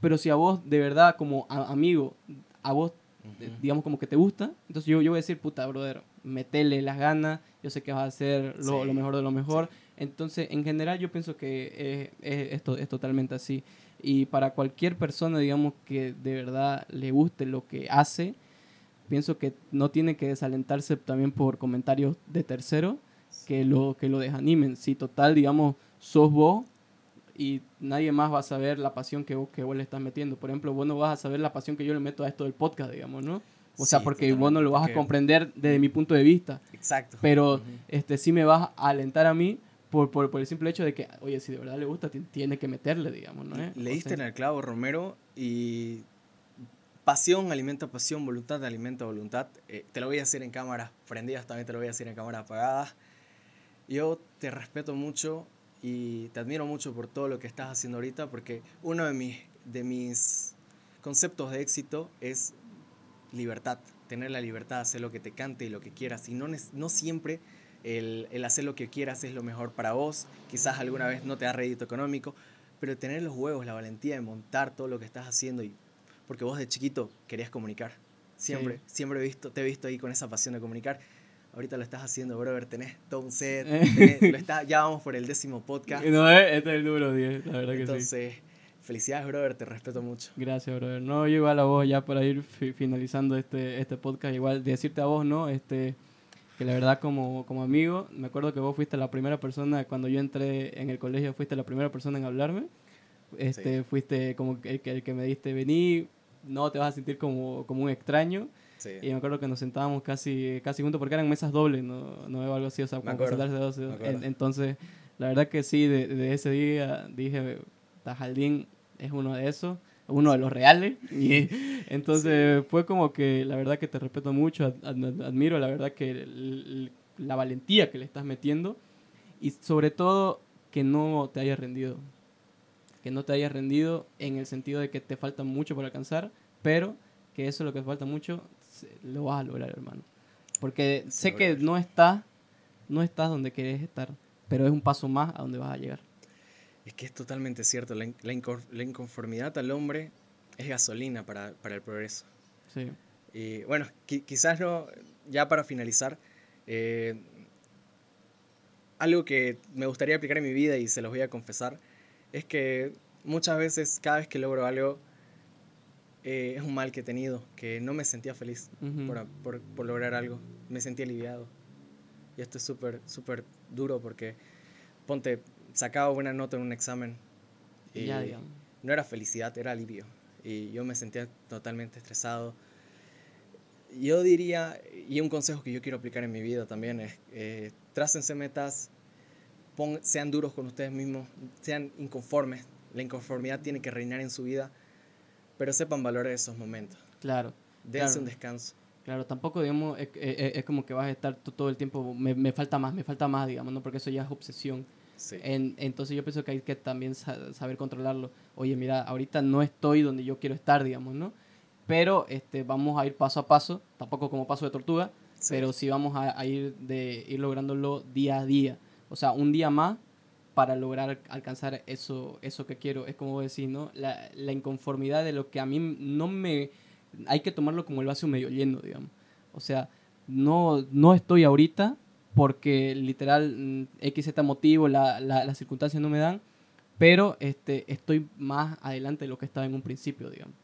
pero si a vos de verdad como a- amigo, a vos, eh, Ujú. digamos, como que te gusta, entonces yo, yo voy a decir, puta, brother, metele las ganas, yo sé que vas a hacer lo, Sí, lo mejor de lo mejor. Entonces, en general, yo pienso que es, es, esto, es totalmente así. Y para cualquier persona, digamos, que de verdad le guste lo que hace, pienso que no tiene que desalentarse también por comentarios de terceros que lo, que lo desanimen. Si total, digamos, sos vos y nadie más va a saber la pasión que vos, que vos le estás metiendo. Por ejemplo, vos no vas a saber la pasión que yo le meto a esto del podcast, digamos, ¿no? O sea, porque vos no lo vas a comprender desde mi punto de vista. Exacto. Pero este sí me vas a alentar a mí por, por, por el simple hecho de que, oye, si de verdad le gusta, ti- tiene que meterle, digamos, ¿no? eh? Le O diste sea, en el clavo, Romero, y pasión alimenta pasión, voluntad alimenta voluntad. Eh, te lo voy a decir en cámaras prendidas, también te lo voy a decir en cámaras apagadas. Yo te respeto mucho y te admiro mucho por todo lo que estás haciendo ahorita, porque uno de mis, de mis conceptos de éxito es libertad, tener la libertad de hacer lo que te cante y lo que quieras. Y no, no siempre el, el hacer lo que quieras es lo mejor para vos. Quizás alguna vez no te da rédito económico, pero tener los huevos, la valentía de montar todo lo que estás haciendo. Y, porque vos de chiquito querías comunicar. Siempre, siempre he visto, te he visto ahí con esa pasión de comunicar. Ahorita lo estás haciendo, brother. Tenés todo un set. Eh. tenés- lo está, ya vamos por el décimo podcast. No, eh, este es el número 10, la verdad que sí. Entonces, felicidades, brother. Te respeto mucho. Gracias, brother. No, yo igual a vos, ya para ir fi- finalizando este, este podcast, igual decirte a vos, ¿no? Este, que la verdad como, como amigo, me acuerdo que vos fuiste la primera persona, cuando yo entré en el colegio, fuiste la primera persona en hablarme. Este, Fuiste como el que, el que me diste, vení, no te vas a sentir como, como un extraño. Sí. Y me acuerdo que nos sentábamos casi, casi juntos porque eran mesas dobles, no, no algo así, o sea, como sentarse dos. entonces, la verdad que sí, de, de ese día dije, Tajaldín es uno de esos, uno de los reales. Y entonces fue como que la verdad que te respeto mucho, ad- ad- admiro la verdad que el- la valentía que le estás metiendo y sobre todo que no te hayas rendido. Que no te hayas rendido en el sentido de que te falta mucho por alcanzar, pero que eso es lo que falta mucho, lo vas a lograr, hermano. Porque Sí, sé que no estás, no estás donde querés estar, pero es un paso más a donde vas a llegar. Es que es totalmente cierto. La, la inconformidad al hombre es gasolina para, para el progreso. Sí. Y bueno, qui- quizás no, ya para finalizar, eh, algo que me gustaría aplicar en mi vida y se los voy a confesar, es que muchas veces, cada vez que logro algo, eh, es un mal que he tenido, que no me sentía feliz por, por- por lograr algo, me sentía aliviado. Y esto es súper, súper duro porque, ponte, sacaba buena nota en un examen y Ya, no era felicidad, era alivio. Y yo me sentía totalmente estresado. Yo diría, y un consejo que yo quiero aplicar en mi vida también es, eh, trácense metas, pon- sean duros con ustedes mismos, sean inconformes. La inconformidad tiene que reinar en su vida, pero sepan valorar esos momentos. Claro. Dense Claro. un descanso. Claro, tampoco, digamos, es, es- es como que vas a estar to- todo el tiempo, me, me falta más, me falta más, digamos, ¿no? Porque eso ya es obsesión. Sí. En- entonces yo pienso que hay que también sa- saber controlarlo. Oye, mira, ahorita no estoy donde yo quiero estar, digamos, ¿no? Pero este, vamos a ir paso a paso, tampoco como paso de tortuga, Sí. pero sí vamos a, a ir, de, ir lográndolo día a día. O sea, un día más para lograr alcanzar eso, eso que quiero. Es como decir, ¿no? La, la inconformidad de lo que a mí no me... Hay que tomarlo como el vaso medio lleno, digamos. O sea, no, no estoy ahorita porque literal mm, X, Z motivo, la, la- las circunstancias no me dan, pero este, estoy más adelante de lo que estaba en un principio, digamos.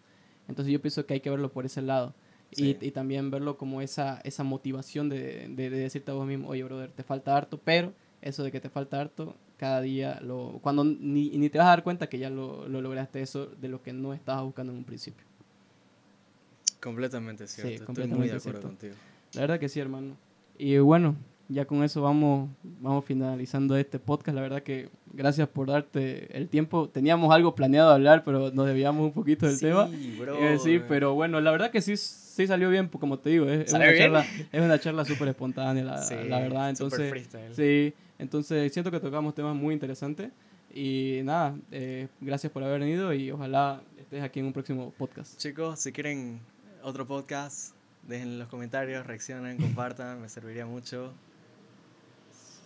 Entonces yo pienso que hay que verlo por ese lado. Y, también verlo como esa, esa motivación de, de, de decirte a vos mismo, oye, brother, te falta harto, pero eso de que te falta harto, cada día lo... Cuando ni, ni te vas a dar cuenta que ya lo, lo lograste eso de lo que no estabas buscando en un principio. Completamente Sí, cierto. Estoy muy completamente de acuerdo cierto. contigo. La verdad que sí, hermano. Y bueno, ya con eso vamos, vamos finalizando este podcast. La verdad que gracias por darte el tiempo. Teníamos algo planeado hablar, pero nos debíamos un poquito del Sí, tema. bro. Eh, sí, pero bueno, la verdad que sí, sí salió bien, pues, como te digo, es, es ¿Salió una, bien? charla, es una charla súper espontánea, la, Sí, la verdad. Entonces, sí, entonces siento que tocamos temas muy interesantes. Y nada, eh, gracias por haber venido y ojalá estés aquí en un próximo podcast. Chicos, si quieren otro podcast, dejen en los comentarios, reaccionen, compartan, me serviría mucho.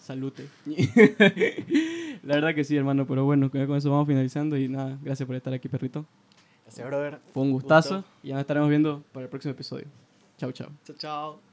Salute. la verdad que sí, hermano, pero bueno, con eso vamos finalizando y nada, gracias por estar aquí, perrito. Gracias, brother. Fue un gustazo Gusto. y ya nos estaremos viendo para el próximo episodio. Chao, chao. Chao, chao.